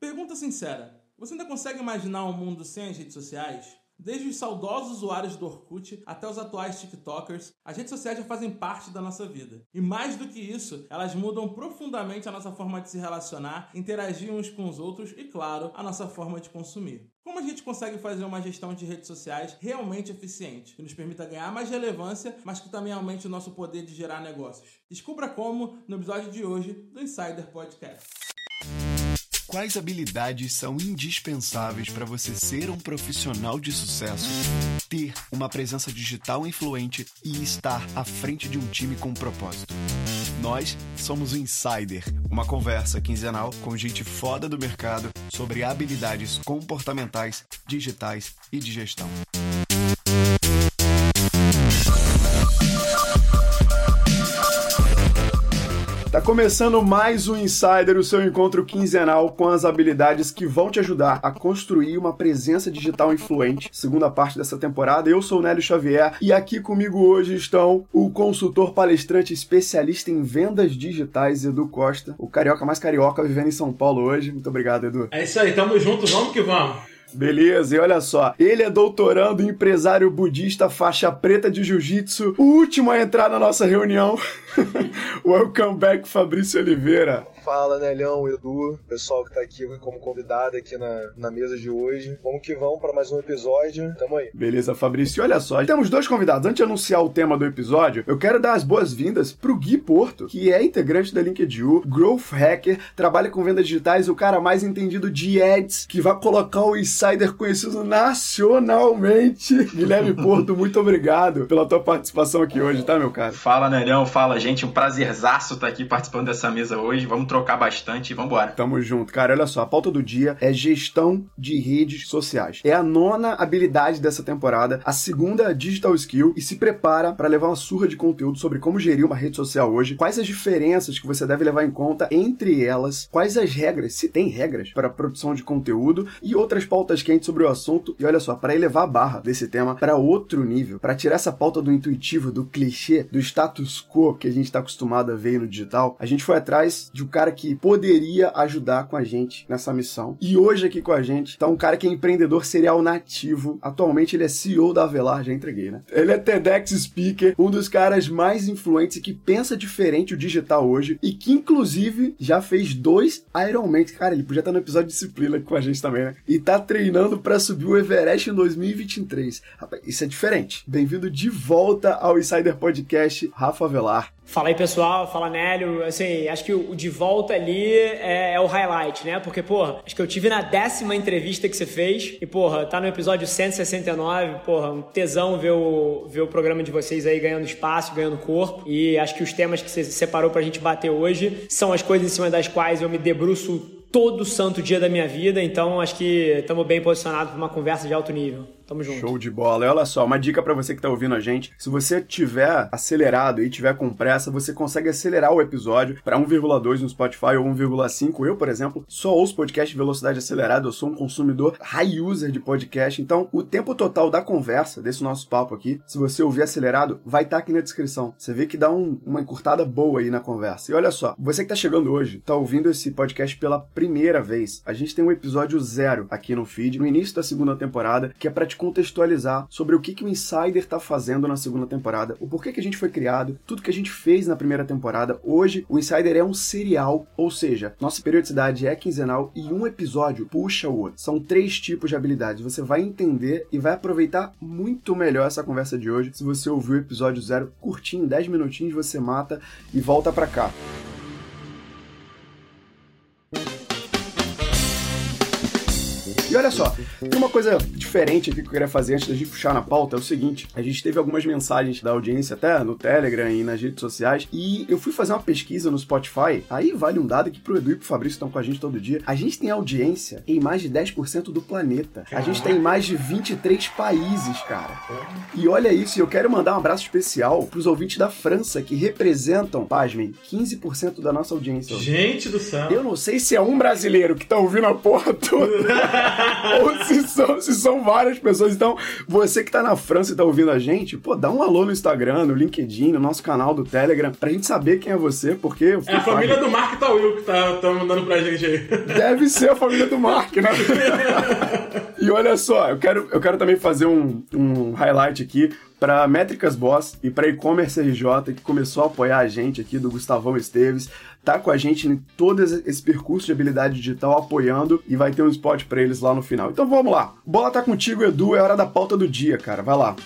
Pergunta sincera: você ainda consegue imaginar um mundo sem as redes sociais? Desde os saudosos usuários do Orkut até os atuais TikTokers, as redes sociais já fazem parte da nossa vida. E mais do que isso, elas mudam profundamente a nossa forma de se relacionar, interagir uns com os outros e, claro, a nossa forma de consumir. Como a gente consegue fazer uma gestão de redes sociais realmente eficiente, que nos permita ganhar mais relevância, mas que também aumente o nosso poder de gerar negócios? Descubra como no episódio de hoje do Insider Podcast. Quais habilidades são indispensáveis para você ser um profissional de sucesso, ter uma presença digital influente e estar à frente de um time com propósito? Nós somos o Insider, uma conversa quinzenal com gente foda do mercado sobre habilidades comportamentais, digitais e de gestão. Começando mais um Insider, o seu encontro quinzenal com as habilidades que vão te ajudar a construir uma presença digital influente. Segunda parte dessa temporada, eu sou o Nélio Xavier e aqui comigo hoje estão o consultor palestrante especialista em vendas digitais, Edu Costa, o carioca mais carioca vivendo em São Paulo hoje. Muito obrigado, Edu. É isso aí, tamo junto, vamos que vamos. Beleza, e olha só, ele é doutorando, empresário budista, faixa preta de jiu-jitsu, o último a entrar na nossa reunião. Welcome back, Fabrício Oliveira. Fala, Nelhão, Edu, pessoal que tá aqui como convidado aqui na, na mesa de hoje. Vamos que vamos para mais um episódio. Tamo aí. Beleza, Fabrício. Olha só, temos dois convidados. Antes de anunciar o tema do episódio, eu quero dar as boas-vindas pro Gui Porto, que é integrante da LinkedIn, growth hacker, trabalha com vendas digitais, o cara mais entendido de ads, que vai colocar o insider conhecido nacionalmente. Guilherme Porto, muito obrigado pela tua participação aqui hoje, tá, meu cara? Fala, Nelhão. Fala, gente. Um prazerzaço estar aqui participando dessa mesa hoje. Vamos trocar bastante e vambora. Tamo junto, cara. Olha só, a pauta do dia é gestão de redes sociais. É a nona habilidade dessa temporada, a segunda digital skill e se prepara para levar uma surra de conteúdo sobre como gerir uma rede social hoje, quais as diferenças que você deve levar em conta entre elas, quais as regras, se tem regras para a produção de conteúdo e outras pautas quentes sobre o assunto. E olha só, para elevar a barra desse tema para outro nível, para tirar essa pauta do intuitivo, do clichê, do status quo que a gente está acostumado a ver no digital, a gente foi atrás de um cara que poderia ajudar com a gente nessa missão. E hoje aqui com a gente tá um cara que é empreendedor serial nativo. Atualmente ele é CEO da Avelar, já entreguei, né? Ele é TEDx speaker, um dos caras mais influentes e que pensa diferente o digital hoje e que inclusive já fez dois Ironman. Cara, ele podia estar no episódio de disciplina com a gente também, né? E tá treinando para subir o Everest em 2023. Rapaz, isso é diferente. Bem-vindo de volta ao Insider Podcast, Rafa Avelar. Fala aí, pessoal. Fala, Nélio. Assim, acho que o de volta ali é, é, o highlight, né? Porque, porra, acho que eu tive na décima entrevista que você fez e, porra, tá no episódio 169. Porra, um tesão ver o, ver o programa de vocês aí ganhando espaço, ganhando corpo. E acho que os temas que você separou pra gente bater hoje são as coisas em cima das quais eu me debruço todo santo dia da minha vida. Então, acho que estamos bem posicionados para uma conversa de alto nível. Tamo junto. Show de bola. E olha só, uma dica para você que tá ouvindo a gente. Se você tiver acelerado e tiver com pressa, você consegue acelerar o episódio para 1,2 no Spotify ou 1,5. Eu, por exemplo, só ouço podcast velocidade acelerada. Eu sou um consumidor high user de podcast. Então, o tempo total da conversa, desse nosso papo aqui, se você ouvir acelerado, vai estar tá aqui na descrição. Você vê que dá um, uma encurtada boa aí na conversa. E olha só, você que tá chegando hoje, tá ouvindo esse podcast pela primeira vez. A gente tem um episódio zero aqui no feed, no início da segunda temporada, que é pra te contextualizar sobre o que, que o Insider está fazendo na segunda temporada, o porquê que a gente foi criado, tudo que a gente fez na primeira temporada. Hoje, o Insider é um serial, ou seja, nossa periodicidade é quinzenal e um episódio puxa o outro. São três tipos de habilidades. Você vai entender e vai aproveitar muito melhor essa conversa de hoje se você ouvir o episódio zero curtinho, 10 minutinhos, você mata e volta para cá. E olha só, tem uma coisa diferente aqui que eu queria fazer antes da gente puxar na pauta, é o seguinte, a gente teve algumas mensagens da audiência até no Telegram e nas redes sociais, e eu fui fazer uma pesquisa no Spotify, aí vale um dado que pro Edu e pro Fabrício estão com a gente todo dia, a gente tem audiência em mais de 10% do planeta. A gente tem mais de 23 países, cara. E olha isso, eu quero mandar um abraço especial pros ouvintes da França, que representam, pasmem, 15% da nossa audiência. Gente do céu! Eu não sei se é um brasileiro que tá ouvindo a porra toda. ou se são, se são várias pessoas. Então, você que tá na França e tá ouvindo a gente, pô, dá um alô no Instagram, no LinkedIn, no nosso canal do Telegram, pra gente saber quem é você, porque... É a família do Mark Tawil que tá, tá mandando pra gente aí. Deve ser a família do Mark, né? e olha só, eu quero, eu quero também fazer um, um highlight aqui para Métricas Boss e para e-commerce RJ, que começou a apoiar a gente aqui do Gustavão Esteves, tá com a gente em todo esse percurso de habilidade digital apoiando e vai ter um spot para eles lá no final. Então vamos lá. Bola tá contigo, Edu, é hora da pauta do dia, cara. Vai lá.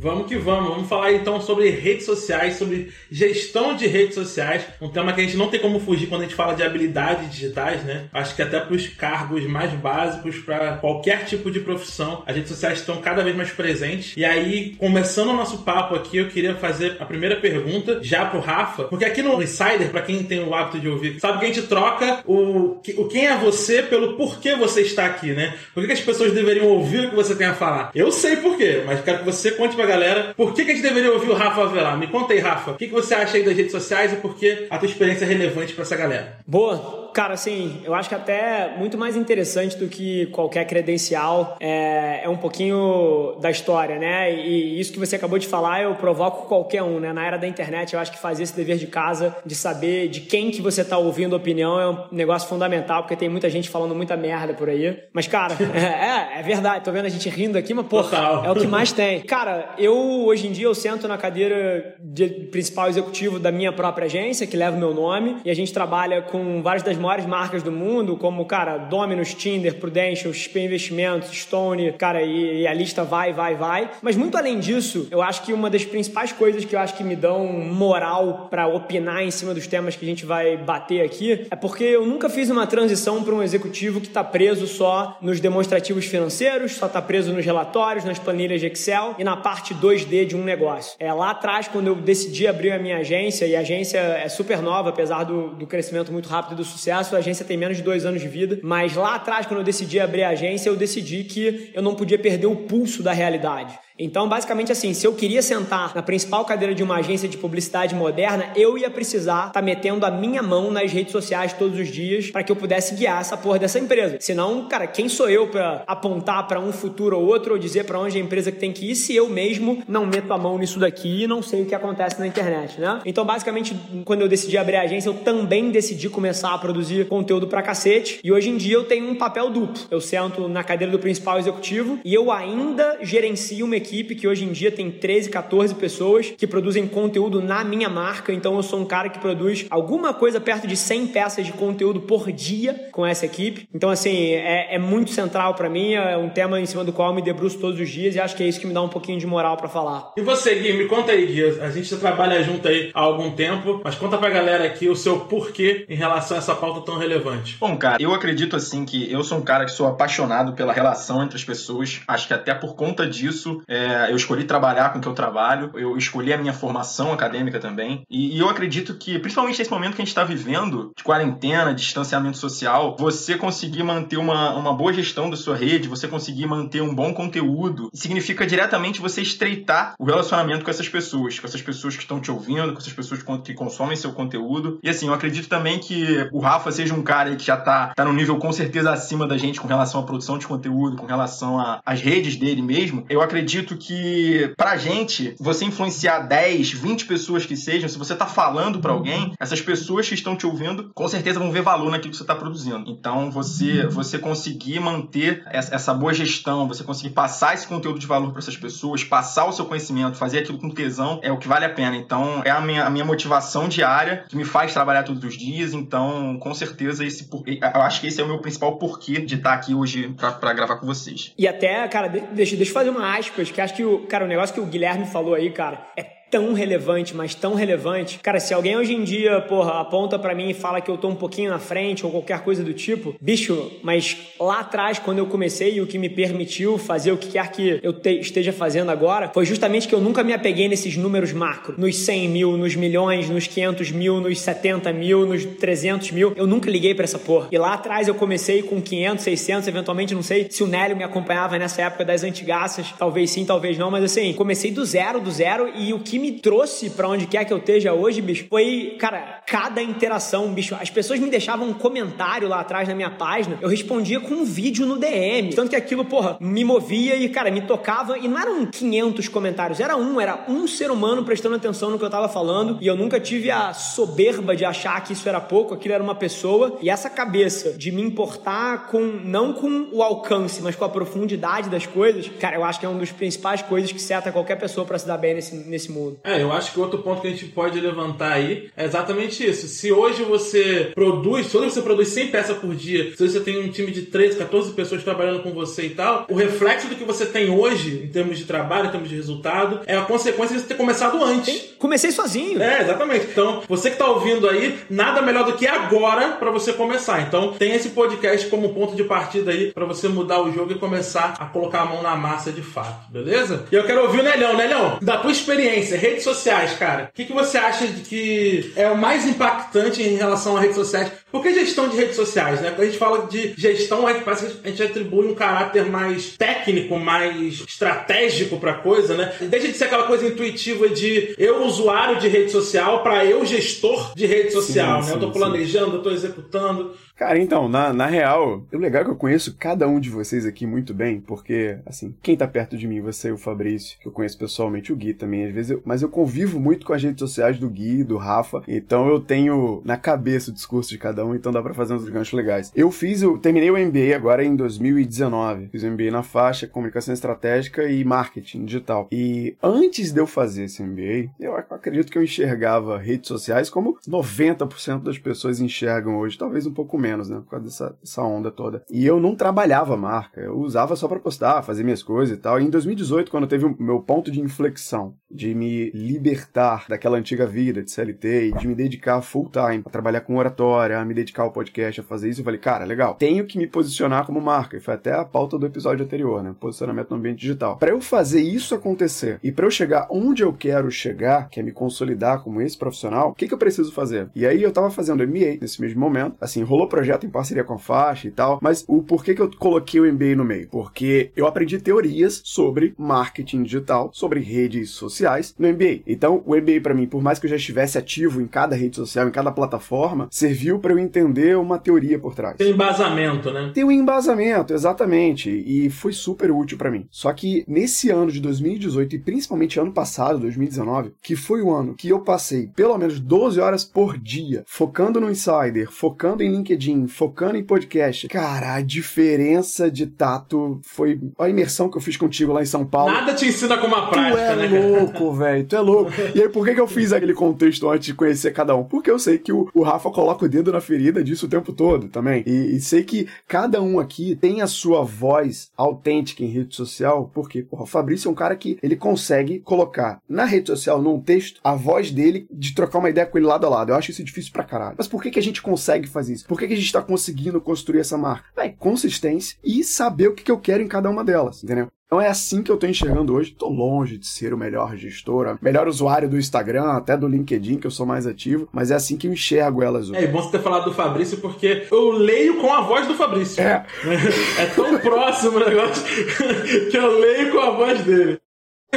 Vamos que vamos. Vamos falar então sobre redes sociais, sobre gestão de redes sociais. Um tema que a gente não tem como fugir quando a gente fala de habilidades digitais, né? Acho que até para os cargos mais básicos, para qualquer tipo de profissão, as redes sociais estão cada vez mais presentes. E aí, começando o nosso papo aqui, eu queria fazer a primeira pergunta já pro Rafa, porque aqui no Insider, para quem tem o hábito de ouvir, sabe que a gente troca o, o quem é você pelo porquê você está aqui, né? Por que as pessoas deveriam ouvir o que você tem a falar? Eu sei porquê, mas quero que você conte pra galera por que, que a gente deveria ouvir o Rafa Avelar. Me conta aí, Rafa. O que, que você acha aí das redes sociais e por que a tua experiência é relevante para essa galera? Boa. Cara, assim, eu acho que até muito mais interessante do que qualquer credencial é, é um pouquinho da história, né? E isso que você acabou de falar eu provoco qualquer um, né? Na era da internet, eu acho que fazer esse dever de casa, de saber de quem que você tá ouvindo a opinião é um negócio fundamental, porque tem muita gente falando muita merda por aí. Mas, cara, é, é verdade. Tô vendo a gente rindo aqui, mas, pô, é o que mais tem. Cara, eu, hoje em dia, eu sento na cadeira de principal executivo da minha própria agência, que leva o meu nome, e a gente trabalha com várias das maiores marcas do mundo, como, cara, Dominus, Tinder, Prudential, XP Investimentos, Stone, cara, e, e, a lista vai, vai, vai. Mas muito além disso, eu acho que uma das principais coisas que eu acho que me dão moral para opinar em cima dos temas que a gente vai bater aqui é porque eu nunca fiz uma transição para um executivo que está preso só nos demonstrativos financeiros, só está preso nos relatórios, nas planilhas de Excel e na parte 2D de um negócio. É lá atrás, quando eu decidi abrir a minha agência, e a agência é super nova, apesar do, do crescimento muito rápido do sucesso, sucesso, a agência tem menos de dois anos de vida, mas lá atrás, quando eu decidi abrir a agência, eu decidi que eu não podia perder o pulso da realidade. Então, basicamente assim, se eu queria sentar na principal cadeira de uma agência de publicidade moderna, eu ia precisar estar tá metendo a minha mão nas redes sociais todos os dias para que eu pudesse guiar essa porra dessa empresa. Senão, cara, quem sou eu para apontar para um futuro ou outro ou dizer para onde a empresa que tem que ir se eu mesmo não meto a mão nisso daqui e não sei o que acontece na internet, né? Então, basicamente, quando eu decidi abrir a agência, eu também decidi começar a produzir conteúdo pra cacete. E hoje em dia eu tenho um papel duplo. Eu sento na cadeira do principal executivo e eu ainda gerencio uma equipe equipe que hoje em dia tem 13, 14 pessoas que produzem conteúdo na minha marca. Então eu sou um cara que produz alguma coisa perto de 100 peças de conteúdo por dia com essa equipe. Então, assim, é, é muito central para mim. É um tema em cima do qual eu me debruço todos os dias e acho que é isso que me dá um pouquinho de moral para falar. E você, Gui, me conta aí, Gui. A gente trabalha junto aí há algum tempo, mas conta pra galera aqui o seu porquê em relação a essa pauta tão relevante. Bom, cara, eu acredito assim que eu sou um cara que sou apaixonado pela relação entre as pessoas. Acho que até por conta disso é, é, eu escolhi trabalhar com o que eu trabalho, eu escolhi a minha formação acadêmica também. E, e eu acredito que, principalmente nesse momento que a gente está vivendo, de quarentena, de distanciamento social, você conseguir manter uma, uma boa gestão da sua rede, você conseguir manter um bom conteúdo, significa diretamente você estreitar o relacionamento com essas pessoas, com essas pessoas que estão te ouvindo, com essas pessoas que consomem seu conteúdo. E assim, eu acredito também que o Rafa seja um cara que já tá, tá no nível com certeza acima da gente com relação à produção de conteúdo, com relação às redes dele mesmo. Eu acredito acredito que pra gente, você influenciar 10, 20 pessoas que sejam, se você tá falando para alguém, essas pessoas que estão te ouvindo, com certeza vão ver valor naquilo que você tá produzindo. Então, você você conseguir manter essa boa gestão, você conseguir passar esse conteúdo de valor para essas pessoas, passar o seu conhecimento, fazer aquilo com tesão, é o que vale a pena. Então, é a minha, a minha motivação diária que me faz trabalhar todos os dias. Então, com certeza, esse eu acho que esse é o meu principal porquê de estar aqui hoje para gravar com vocês. E até, cara, deixa, deixa eu fazer uma aspas, que acho que o, cara, o negócio que o Guilherme falou aí, cara, é tão relevante, mas tão relevante. Cara, se alguém hoje em dia, porra, aponta para mim e fala que eu tô um pouquinho na frente ou qualquer coisa do tipo, bicho, mas lá atrás, quando eu comecei e o que me permitiu fazer o que quer que eu te, esteja fazendo agora, foi justamente que eu nunca me apeguei nesses números macro, nos 100 mil, nos milhões, nos 500 mil, nos 70 mil, nos 300 mil. Eu nunca liguei para essa porra. E lá atrás eu comecei com 500, 600, eventualmente, não sei se o Nélio me acompanhava nessa época das antigaças, talvez sim, talvez não, mas assim, comecei do zero, do zero e o que me trouxe para onde quer que eu esteja hoje, bicho, foi, cara, cada interação, bicho. As pessoas me deixavam um comentário lá atrás na minha página, eu respondia com um vídeo no DM. Tanto que aquilo, porra, me movia e, cara, me tocava. E não eram 500 comentários, era um, era um ser humano prestando atenção no que eu tava falando. E eu nunca tive a soberba de achar que isso era pouco, aquilo era uma pessoa. E essa cabeça de me importar com, não com o alcance, mas com a profundidade das coisas, cara, eu acho que é uma das principais coisas que seta qualquer pessoa para se dar bem nesse, nesse mundo. É, eu acho que outro ponto que a gente pode levantar aí é exatamente isso. Se hoje você produz, se hoje você produz 100 peças por dia, se você tem um time de 13, 14 pessoas trabalhando com você e tal, o reflexo do que você tem hoje, em termos de trabalho, em termos de resultado, é a consequência de você ter começado antes. Comecei sozinho. É, exatamente. Então, você que tá ouvindo aí, nada melhor do que agora para você começar. Então, tem esse podcast como ponto de partida aí para você mudar o jogo e começar a colocar a mão na massa de fato, beleza? E eu quero ouvir o Nelhão. Nelhão, da tua experiência, redes sociais, cara, o que, que você acha de que é o mais impactante em relação a redes sociais? Por que gestão de redes sociais, né? Quando a gente fala de gestão, a gente, parece que a gente atribui um caráter mais técnico, mais estratégico pra coisa, né? Deixa de ser aquela coisa intuitiva de eu, usuário de rede social, para eu, gestor de rede social, sim, né? Sim, eu tô planejando, sim. eu tô executando. Cara, então, na, na real, o legal é que eu conheço cada um de vocês aqui muito bem, porque, assim, quem tá perto de mim, você o Fabrício, que eu conheço pessoalmente, o Gui também, às vezes, eu, mas eu convivo muito com as redes sociais do Gui, do Rafa, então eu tenho na cabeça o discurso de cada um, então dá pra fazer uns ganchos legais. Eu fiz, eu terminei o MBA agora em 2019, fiz o MBA na faixa Comunicação Estratégica e Marketing Digital. E antes de eu fazer esse MBA, eu acredito que eu enxergava redes sociais como 90% das pessoas enxergam hoje, talvez um pouco menos menos, né? Por causa dessa, dessa onda toda. E eu não trabalhava marca, eu usava só para postar, fazer minhas coisas e tal. E em 2018, quando teve o meu ponto de inflexão, de me libertar daquela antiga vida de CLT e de me dedicar full time a trabalhar com oratória, a me dedicar ao podcast, a fazer isso, eu falei, cara, legal, tenho que me posicionar como marca. E foi até a pauta do episódio anterior, né? Posicionamento no ambiente digital. Para eu fazer isso acontecer e para eu chegar onde eu quero chegar, que é me consolidar como esse profissional, o que, que eu preciso fazer? E aí eu tava fazendo MBA nesse mesmo momento, assim, rolou projeto em parceria com a faixa e tal, mas o porquê que eu coloquei o MBA no meio? Porque eu aprendi teorias sobre marketing digital, sobre redes sociais no MBA. Então, o MBA para mim, por mais que eu já estivesse ativo em cada rede social, em cada plataforma, serviu para eu entender uma teoria por trás. Tem embasamento, né? Tem um embasamento, exatamente, e foi super útil para mim. Só que nesse ano de 2018 e principalmente ano passado, 2019, que foi o ano que eu passei pelo menos 12 horas por dia focando no Insider, focando em LinkedIn, LinkedIn, focando em podcast. Cara, a diferença de tato foi a imersão que eu fiz contigo lá em São Paulo. Nada te ensina como a prática, tu é né? louco, velho. Tu é louco. E aí, por que, que eu fiz aquele contexto antes de conhecer cada um? Porque eu sei que o, o Rafa coloca o dedo na ferida disso o tempo todo também. E, e, sei que cada um aqui tem a sua voz autêntica em rede social, porque porra, o Fabrício é um cara que ele consegue colocar na rede social, num texto, a voz dele de trocar uma ideia com ele lado a lado. Eu acho isso difícil pra caralho. Mas por que, que a gente consegue fazer isso? Por que, que a gente está conseguindo construir essa marca? Véi, consistência e saber o que, que eu quero em cada uma delas, entendeu? Então é assim que eu tô enxergando hoje. Tô longe de ser o melhor gestor, melhor usuário do Instagram, até do LinkedIn, que eu sou mais ativo, mas é assim que eu enxergo elas hoje. É bom você ter falado do Fabrício, porque eu leio com a voz do Fabrício. É. É tão próximo o negócio que eu leio com a voz dele.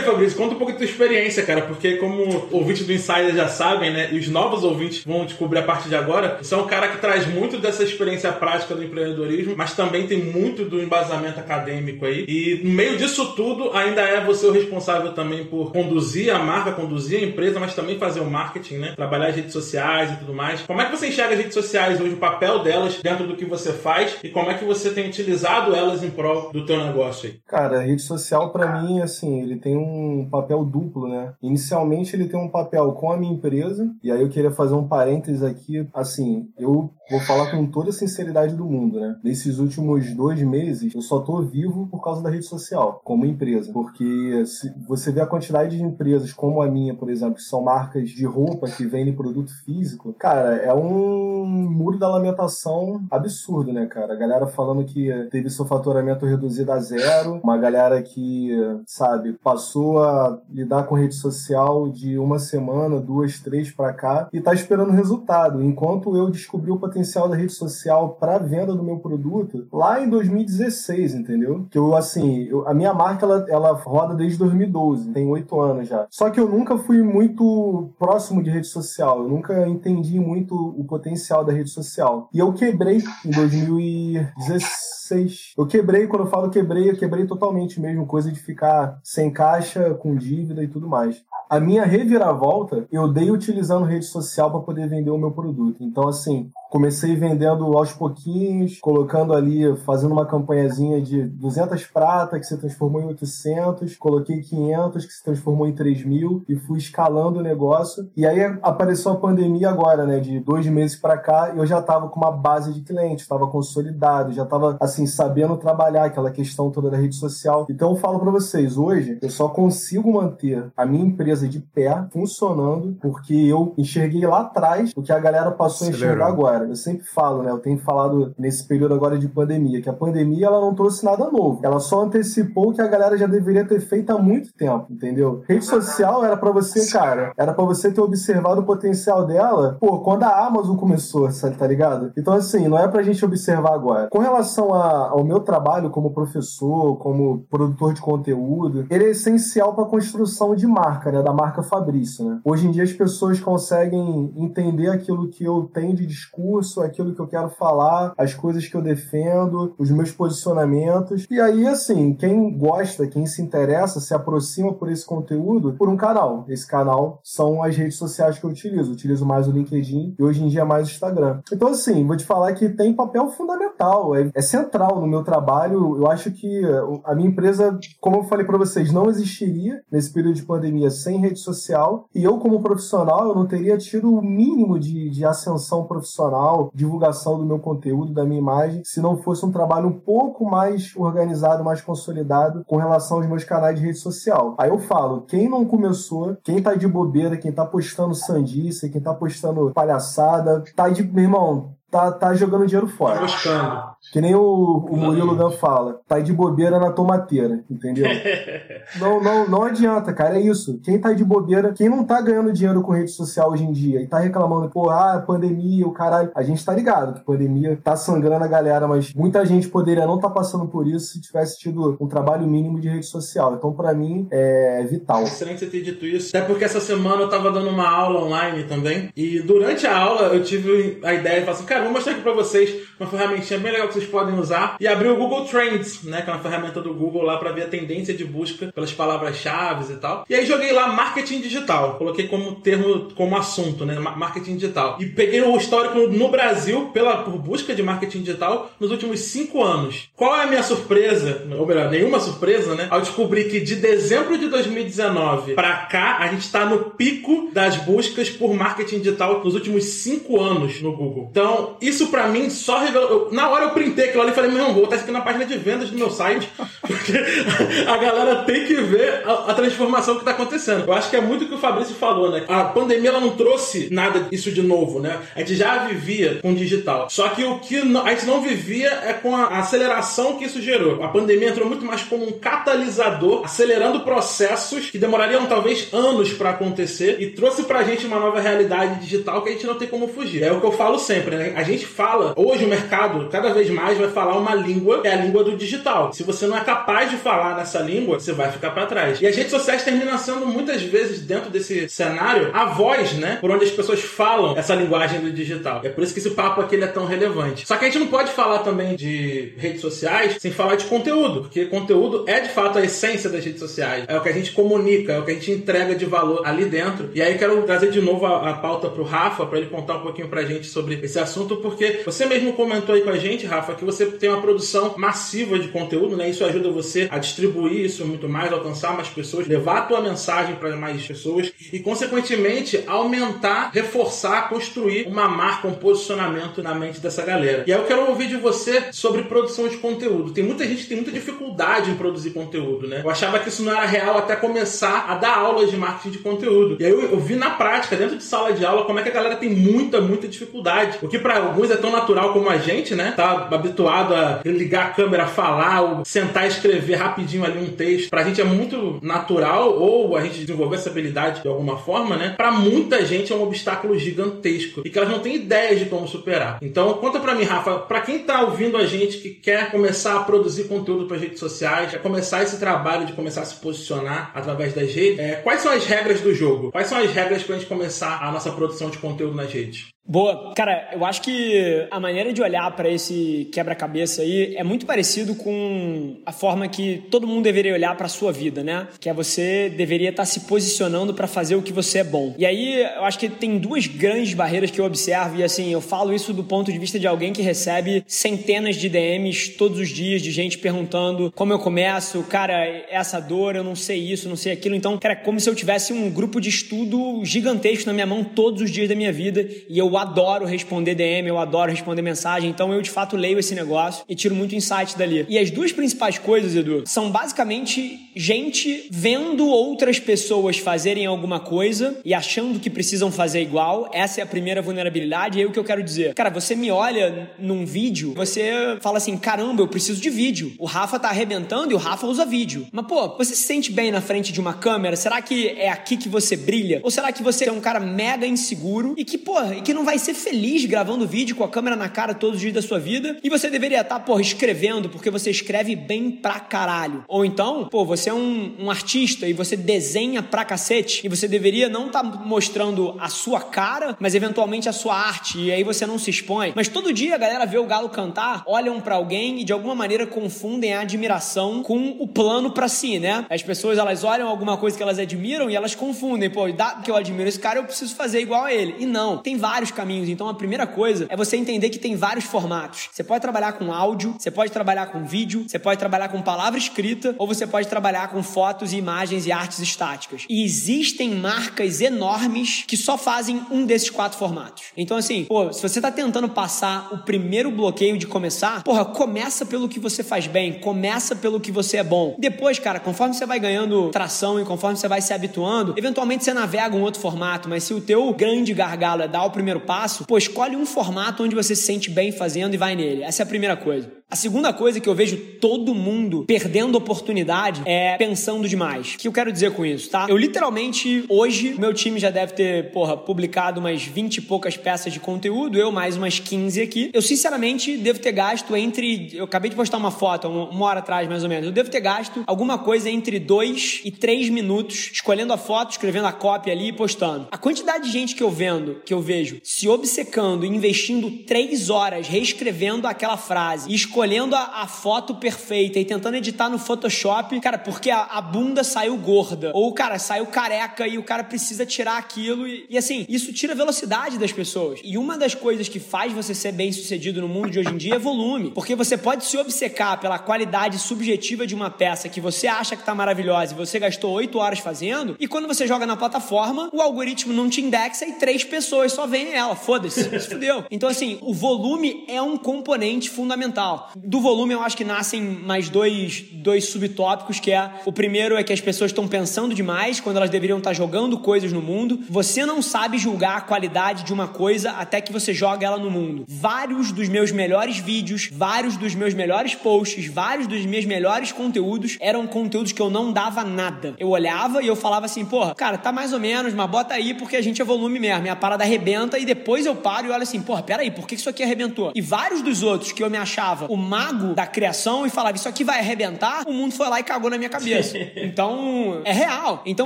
Fabrício, conta um pouco da tua experiência, cara, porque como ouvintes do Insider já sabem, né, e os novos ouvintes vão descobrir a partir de agora, você é um cara que traz muito dessa experiência prática do empreendedorismo, mas também tem muito do embasamento acadêmico aí. E no meio disso tudo, ainda é você o responsável também por conduzir a marca, conduzir a empresa, mas também fazer o marketing, né, trabalhar as redes sociais e tudo mais. Como é que você enxerga as redes sociais hoje, o papel delas dentro do que você faz e como é que você tem utilizado elas em prol do teu negócio aí? Cara, a rede social para mim, assim, ele tem um um papel duplo, né? Inicialmente ele tem um papel com a minha empresa, e aí eu queria fazer um parênteses aqui, assim, eu vou falar com toda a sinceridade do mundo, né? Nesses últimos dois meses, eu só tô vivo por causa da rede social, como empresa. Porque se você vê a quantidade de empresas como a minha, por exemplo, que são marcas de roupa que vendem produto físico, cara, é um muro da lamentação absurdo, né, cara? A galera falando que teve seu faturamento reduzido a zero, uma galera que, sabe, passou começou a lidar com rede social de uma semana, duas, três para cá e está esperando resultado. Enquanto eu descobri o potencial da rede social para venda do meu produto lá em 2016, entendeu? Que eu, assim, eu, a minha marca ela, ela roda desde 2012, tem oito anos já. Só que eu nunca fui muito próximo de rede social, eu nunca entendi muito o potencial da rede social. E eu quebrei em 2016. Eu quebrei, quando eu falo quebrei, eu quebrei totalmente mesmo, coisa de ficar sem caixa, com dívida e tudo mais. A minha reviravolta, eu dei utilizando rede social para poder vender o meu produto. Então, assim, Comecei vendendo aos pouquinhos, colocando ali, fazendo uma campanhazinha de 200 prata, que se transformou em 800, coloquei 500, que se transformou em 3 mil, e fui escalando o negócio. E aí apareceu a pandemia agora, né, de dois meses para cá, eu já estava com uma base de clientes, estava consolidado, já estava, assim, sabendo trabalhar aquela questão toda da rede social. Então eu falo para vocês, hoje eu só consigo manter a minha empresa de pé, funcionando, porque eu enxerguei lá atrás o que a galera passou Acelerou. a enxergar agora eu sempre falo, né? Eu tenho falado nesse período agora de pandemia, que a pandemia ela não trouxe nada novo. Ela só antecipou o que a galera já deveria ter feito há muito tempo, entendeu? Rede social era para você, cara, era para você ter observado o potencial dela, pô, quando a Amazon começou, tá ligado? Então, assim, não é pra gente observar agora. Com relação a, ao meu trabalho como professor, como produtor de conteúdo, ele é essencial para a construção de marca, né? Da marca Fabrício, né? Hoje em dia as pessoas conseguem entender aquilo que eu tenho de discurso aquilo que eu quero falar, as coisas que eu defendo, os meus posicionamentos. E aí, assim, quem gosta, quem se interessa, se aproxima por esse conteúdo por um canal. Esse canal são as redes sociais que eu utilizo. Eu utilizo mais o LinkedIn e hoje em dia mais o Instagram. Então, assim, vou te falar que tem papel fundamental, é, é central no meu trabalho. Eu acho que a minha empresa, como eu falei para vocês, não existiria nesse período de pandemia sem rede social. E eu, como profissional, eu não teria tido o mínimo de, de ascensão profissional divulgação do meu conteúdo, da minha imagem, se não fosse um trabalho um pouco mais organizado, mais consolidado com relação aos meus canais de rede social. Aí eu falo, quem não começou, quem tá de bobeira, quem tá postando sandice, quem tá postando palhaçada, tá de, meu irmão, tá, tá jogando dinheiro fora. Tá. Que nem o, o Murilo Dan fala, tá de bobeira na tomateira, entendeu? não, não, não adianta, cara, é isso. Quem tá de bobeira, quem não tá ganhando dinheiro com rede social hoje em dia e tá reclamando, pô, ah, pandemia, o caralho, a gente tá ligado que pandemia tá sangrando a galera, mas muita gente poderia não tá passando por isso se tivesse tido um trabalho mínimo de rede social. Então, para mim, é vital. Excelente você ter dito isso. Até porque essa semana eu tava dando uma aula online também, e durante a aula eu tive a ideia de falar assim, cara, vou mostrar aqui pra vocês uma ferramentinha bem legal que vocês podem usar. E abrir o Google Trends, né? Que é uma ferramenta do Google lá para ver a tendência de busca pelas palavras-chave e tal. E aí joguei lá marketing digital. Coloquei como termo, como assunto, né? Marketing digital. E peguei o histórico no Brasil pela, por busca de marketing digital nos últimos cinco anos. Qual é a minha surpresa? Ou melhor, nenhuma surpresa, né? Ao descobrir que de dezembro de 2019 para cá, a gente está no pico das buscas por marketing digital nos últimos cinco anos no Google. Então, isso para mim só revelou. Na hora eu printei aquilo ali e falei, meu vou botar isso aqui na página de vendas do meu site, porque a galera tem que ver a, a transformação que está acontecendo. Eu acho que é muito o que o Fabrício falou, né? A pandemia ela não trouxe nada disso de novo, né? A gente já vivia com digital. Só que o que a gente não vivia é com a aceleração que isso gerou. A pandemia entrou muito mais como um catalisador, acelerando processos que demorariam talvez anos para acontecer e trouxe pra gente uma nova realidade digital que a gente não tem como fugir. É o que eu falo sempre, né? A gente fala, hoje o mercado cada vez mais vai falar uma língua, é a língua do digital. Se você não é capaz de falar nessa língua, você vai ficar para trás. E as redes sociais terminam sendo muitas vezes dentro desse cenário a voz, né, por onde as pessoas falam essa linguagem do digital. É por isso que esse papo aqui é tão relevante. Só que a gente não pode falar também de redes sociais sem falar de conteúdo, porque conteúdo é de fato a essência das redes sociais. É o que a gente comunica, é o que a gente entrega de valor ali dentro. E aí quero trazer de novo a, a pauta pro Rafa para ele contar um pouquinho pra gente sobre esse assunto, porque você mesmo comentou aí com a gente, Rafa, que você tem uma produção massiva de conteúdo, né? Isso ajuda você a distribuir isso muito mais, alcançar mais pessoas, levar a tua mensagem para mais pessoas e, consequentemente, aumentar, reforçar, construir uma marca, um posicionamento na mente dessa galera. E aí eu quero ouvir de você sobre produção de conteúdo. Tem muita gente que tem muita dificuldade em produzir conteúdo, né? Eu achava que isso não era real até começar a dar aulas de marketing de conteúdo. E aí eu, eu vi na prática, dentro de sala de aula, como é que a galera tem muita, muita dificuldade. O que para alguns é tão natural como a gente, né? Tá habituado a ligar a câmera, falar, ou sentar e escrever rapidinho ali um texto. Pra gente é muito natural, ou a gente desenvolver essa habilidade de alguma forma, né? Pra muita gente é um obstáculo gigantesco e que elas não têm ideia de como superar. Então, conta pra mim, Rafa, pra quem tá ouvindo a gente que quer começar a produzir conteúdo para redes sociais, quer começar esse trabalho de começar a se posicionar através das redes, é, quais são as regras do jogo? Quais são as regras pra gente começar a nossa produção de conteúdo nas redes? Boa. Cara, eu acho que a maneira de olhar para esse quebra-cabeça aí é muito parecido com a forma que todo mundo deveria olhar para sua vida, né? Que é você deveria estar tá se posicionando para fazer o que você é bom. E aí, eu acho que tem duas grandes barreiras que eu observo e assim, eu falo isso do ponto de vista de alguém que recebe centenas de DMs todos os dias de gente perguntando como eu começo, cara, essa dor, eu não sei isso, não sei aquilo. Então, cara, é como se eu tivesse um grupo de estudo gigantesco na minha mão todos os dias da minha vida e eu eu adoro responder DM, eu adoro responder mensagem, então eu de fato leio esse negócio e tiro muito insight dali. E as duas principais coisas, Edu, são basicamente gente vendo outras pessoas fazerem alguma coisa e achando que precisam fazer igual. Essa é a primeira vulnerabilidade. E aí o que eu quero dizer? Cara, você me olha num vídeo, você fala assim: caramba, eu preciso de vídeo. O Rafa tá arrebentando e o Rafa usa vídeo. Mas, pô, você se sente bem na frente de uma câmera? Será que é aqui que você brilha? Ou será que você é um cara mega inseguro e que, pô, e que não não vai ser feliz gravando vídeo com a câmera na cara todos os dias da sua vida e você deveria estar, tá, porra, escrevendo porque você escreve bem pra caralho. Ou então, pô, você é um, um artista e você desenha pra cacete e você deveria não estar tá mostrando a sua cara, mas eventualmente a sua arte e aí você não se expõe. Mas todo dia a galera vê o galo cantar, olham para alguém e de alguma maneira confundem a admiração com o plano para si, né? As pessoas elas olham alguma coisa que elas admiram e elas confundem, pô, dado que eu admiro esse cara, eu preciso fazer igual a ele. E não, tem vários caminhos. Então a primeira coisa é você entender que tem vários formatos. Você pode trabalhar com áudio, você pode trabalhar com vídeo, você pode trabalhar com palavra escrita ou você pode trabalhar com fotos, imagens e artes estáticas. E existem marcas enormes que só fazem um desses quatro formatos. Então assim, pô, se você tá tentando passar o primeiro bloqueio de começar, porra, começa pelo que você faz bem, começa pelo que você é bom. Depois, cara, conforme você vai ganhando tração e conforme você vai se habituando, eventualmente você navega um outro formato, mas se o teu grande gargalo é dar o primeiro passo, pô, escolhe um formato onde você se sente bem fazendo e vai nele. Essa é a primeira coisa. A segunda coisa que eu vejo todo mundo perdendo oportunidade é pensando demais. O que eu quero dizer com isso, tá? Eu literalmente, hoje, meu time já deve ter, porra, publicado umas 20 e poucas peças de conteúdo, eu mais umas 15 aqui. Eu, sinceramente, devo ter gasto entre. Eu acabei de postar uma foto, uma hora atrás mais ou menos. Eu devo ter gasto alguma coisa entre 2 e 3 minutos escolhendo a foto, escrevendo a cópia ali e postando. A quantidade de gente que eu vendo, que eu vejo, se obcecando, investindo 3 horas reescrevendo aquela frase e escolhendo a, a, foto perfeita e tentando editar no Photoshop, cara, porque a, a, bunda saiu gorda. Ou, cara, saiu careca e o cara precisa tirar aquilo. E, e, assim, isso tira a velocidade das pessoas. E uma das coisas que faz você ser bem sucedido no mundo de hoje em dia é volume. Porque você pode se obcecar pela qualidade subjetiva de uma peça que você acha que tá maravilhosa e você gastou oito horas fazendo, e quando você joga na plataforma, o algoritmo não te indexa e três pessoas só veem ela. Foda-se, se fudeu. Então, assim, o volume é um componente fundamental. Do volume, eu acho que nascem mais dois, dois subtópicos, que é o primeiro é que as pessoas estão pensando demais quando elas deveriam estar jogando coisas no mundo. Você não sabe julgar a qualidade de uma coisa até que você joga ela no mundo. Vários dos meus melhores vídeos, vários dos meus melhores posts, vários dos meus melhores conteúdos eram conteúdos que eu não dava nada. Eu olhava e eu falava assim, porra, cara, tá mais ou menos, mas bota aí porque a gente é volume mesmo. E a parada arrebenta e depois eu paro e olho assim, porra, peraí, por que isso aqui arrebentou? E vários dos outros que eu me achava o mago da criação e falava isso aqui vai arrebentar, o mundo foi lá e cagou na minha cabeça. Então, é real. Então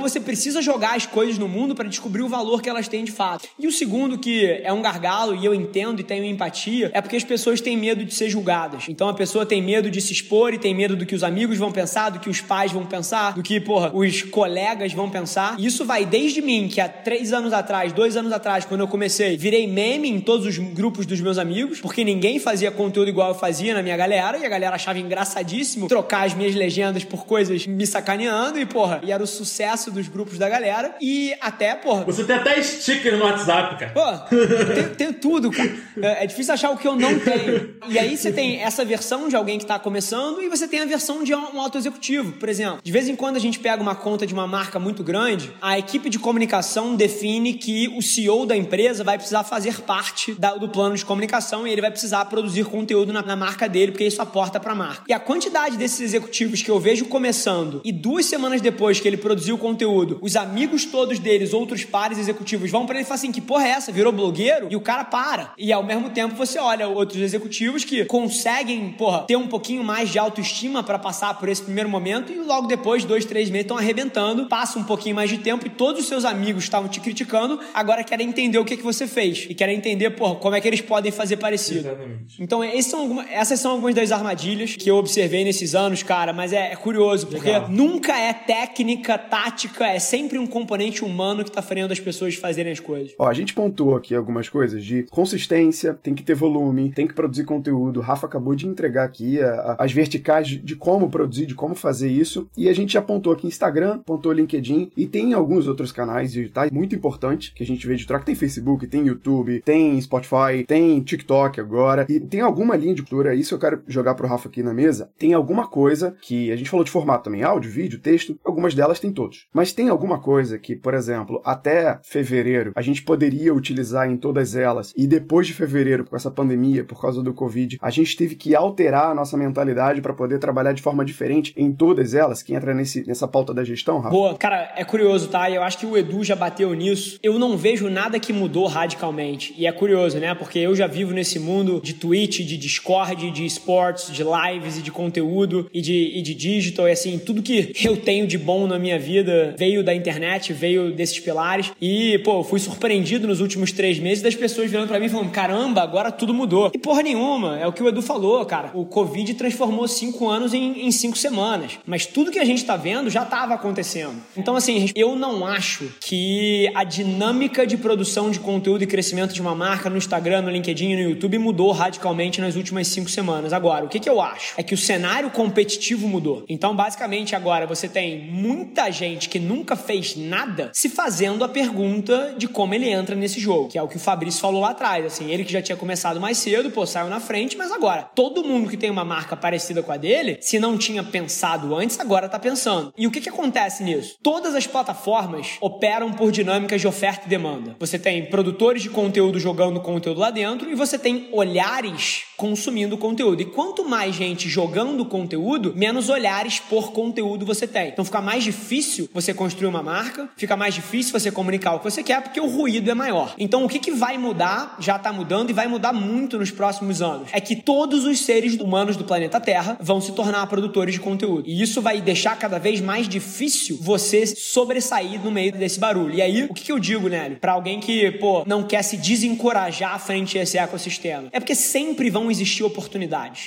você precisa jogar as coisas no mundo para descobrir o valor que elas têm de fato. E o segundo, que é um gargalo e eu entendo e tenho empatia, é porque as pessoas têm medo de ser julgadas. Então a pessoa tem medo de se expor e tem medo do que os amigos vão pensar, do que os pais vão pensar, do que, porra, os colegas vão pensar. E isso vai desde mim, que há três anos atrás, dois anos atrás, quando eu comecei, virei meme em todos os grupos dos meus amigos, porque ninguém fazia conteúdo igual eu fazia na minha galera e a galera achava engraçadíssimo trocar as minhas legendas por coisas me sacaneando e, porra, e era o sucesso dos grupos da galera. E até, porra. Você tem até sticker no WhatsApp, cara. Pô, tem, tem tudo, cara. É, é difícil achar o que eu não tenho. E aí você tem essa versão de alguém que tá começando e você tem a versão de um auto executivo. Por exemplo, de vez em quando a gente pega uma conta de uma marca muito grande, a equipe de comunicação define que o CEO da empresa vai precisar fazer parte da, do plano de comunicação e ele vai precisar produzir conteúdo na, na marca dele, porque isso aporta para a marca. E a quantidade desses executivos que eu vejo começando e duas semanas depois que ele produziu o conteúdo, os amigos todos deles, outros pares executivos, vão para ele e falam assim: que porra é essa? Virou blogueiro? E o cara para. E ao mesmo tempo você olha outros executivos que conseguem, porra, ter um pouquinho mais de autoestima para passar por esse primeiro momento e logo depois, dois, três meses, estão arrebentando, passa um pouquinho mais de tempo e todos os seus amigos estavam te criticando, agora querem entender o que, que você fez e querem entender, porra, como é que eles podem fazer parecido. Exatamente. Então, são alguma, essas são algumas das armadilhas que eu observei nesses anos, cara, mas é, é curioso, porque Legal. nunca é técnica, tática, é sempre um componente humano que tá fazendo as pessoas fazerem as coisas. Ó, a gente pontuou aqui algumas coisas de consistência, tem que ter volume, tem que produzir conteúdo. O Rafa acabou de entregar aqui a, a, as verticais de, de, como produzir, de como fazer isso. E a gente já apontou aqui Instagram, apontou LinkedIn e tem alguns outros canais digitais muito importantes que a gente vê de troca. Tem Facebook, tem YouTube, tem Spotify, tem TikTok agora. E tem alguma linha de cultura, isso eu quero jogar pro Rafa aqui na mesa. Tem alguma coisa que a gente falou de formato também, áudio, vídeo, texto, algumas delas tem todos. Mas tem alguma coisa que, por exemplo, até fevereiro a gente poderia utilizar em todas elas e depois de fevereiro, com essa pandemia, por causa do Covid, a gente teve que alterar a nossa mentalidade para poder trabalhar de forma diferente em todas elas, que entra nesse, nessa pauta da gestão, Rafa? Boa, cara, é curioso, tá? Eu acho que o Edu já bateu nisso. Eu não vejo nada que mudou radicalmente. E é curioso, né? Porque eu já vivo nesse mundo de Twitch, de Discord, de esportes, de lives e de conteúdo e de, e de digital. E assim, tudo que eu tenho de bom na minha vida veio da internet, veio desses pilares. E, pô, fui surpreendido nos últimos três meses das pessoas virando para mim falando: caramba, agora tudo mudou. E porra nenhuma, é o que o Edu falou, cara. O Covid transformou cinco anos em, em cinco semanas. Mas tudo que a gente tá vendo já tava acontecendo. Então, assim, eu não acho que a dinâmica de produção de conteúdo e crescimento de uma marca no Instagram, no LinkedIn no YouTube mudou radicalmente nas últimas cinco semanas. Agora, o que, que eu acho? É que o cenário competitivo mudou. Então, basicamente, agora você tem muita gente que nunca fez nada se fazendo a pergunta de como ele entra nesse jogo, que é o que o Fabrício falou lá atrás. Assim, ele que já tinha começado mais cedo, pô, saiu na frente, mas agora, todo mundo que tem uma marca parecida com a dele, se não tinha pensado antes, agora tá pensando. E o que, que acontece nisso? Todas as plataformas operam por dinâmicas de oferta e demanda. Você tem produtores de conteúdo jogando conteúdo lá dentro e você tem olhares consumindo conteúdo. E quanto mais gente jogando conteúdo, menos olhares por conteúdo você tem. Então fica mais difícil você construir uma marca, fica mais difícil você comunicar o que você quer porque o ruído é maior. Então o que, que vai mudar, já está mudando e vai mudar muito nos próximos anos, é que todos os seres humanos do planeta Terra vão se tornar produtores de conteúdo. E isso vai deixar cada vez mais difícil você sobressair no meio desse barulho. E aí, o que, que eu digo, Nélio? Para alguém que, pô, não quer se desencorajar frente a esse ecossistema. É porque sempre vão existir oportunidades.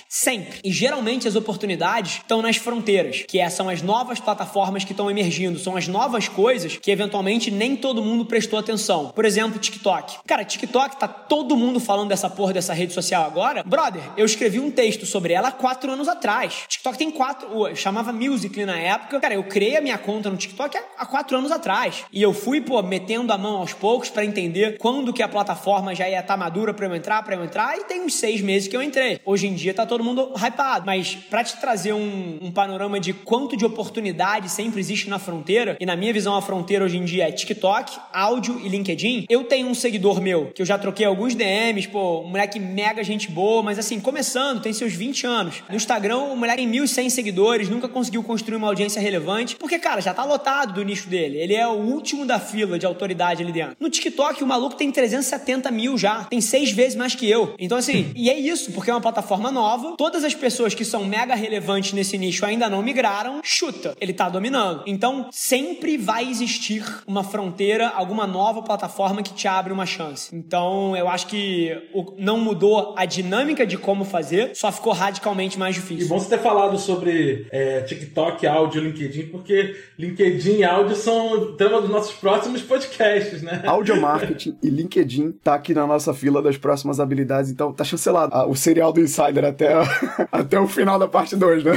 Sempre. E geralmente as oportunidades estão nas fronteiras, que é, são as novas plataformas que estão emergindo, são as novas coisas que eventualmente nem todo mundo prestou atenção. Por exemplo, TikTok. Cara, TikTok tá todo mundo falando dessa porra dessa rede social agora. Brother, eu escrevi um texto sobre ela há quatro anos atrás. TikTok tem quatro. chamava Musical.ly na época. Cara, eu criei a minha conta no TikTok há quatro anos atrás. E eu fui, pô, metendo a mão aos poucos para entender quando que a plataforma já ia estar tá madura para eu entrar, para eu entrar. E tem uns seis meses que eu entrei. Hoje em dia tá todo mundo hypado. Mas para te trazer um, um panorama de quanto de oportunidade sempre existe na fronteira, e na minha visão a fronteira hoje em dia é TikTok, áudio e LinkedIn, eu tenho um seguidor meu que eu já troquei alguns DMs, pô, um moleque mega gente boa, mas assim, começando, tem seus 20 anos. No Instagram, o moleque tem 1.100 seguidores, nunca conseguiu construir uma audiência relevante, porque, cara, já tá lotado do nicho dele. Ele é o último da fila de autoridade ali dentro. No TikTok, o maluco tem 370 mil já, tem seis vezes mais que eu. Então, assim, e é isso, porque é uma plataforma nova, todas as pessoas que são mega relevantes nesse nicho ainda não migraram, chuta, ele tá dominando. Então, sempre vai existir uma fronteira, alguma nova plataforma que te abre uma chance. Então, eu acho que não mudou a dinâmica de como fazer, só ficou radicalmente mais difícil. E bom você ter falado sobre é, TikTok, áudio, LinkedIn, porque LinkedIn e áudio são tema dos nossos próximos podcasts, né? Audio marketing e LinkedIn tá aqui na nossa fila das próximas habilidades, então tá chancelado. Ah, o serial do Insight Até, até o final da parte 2, né?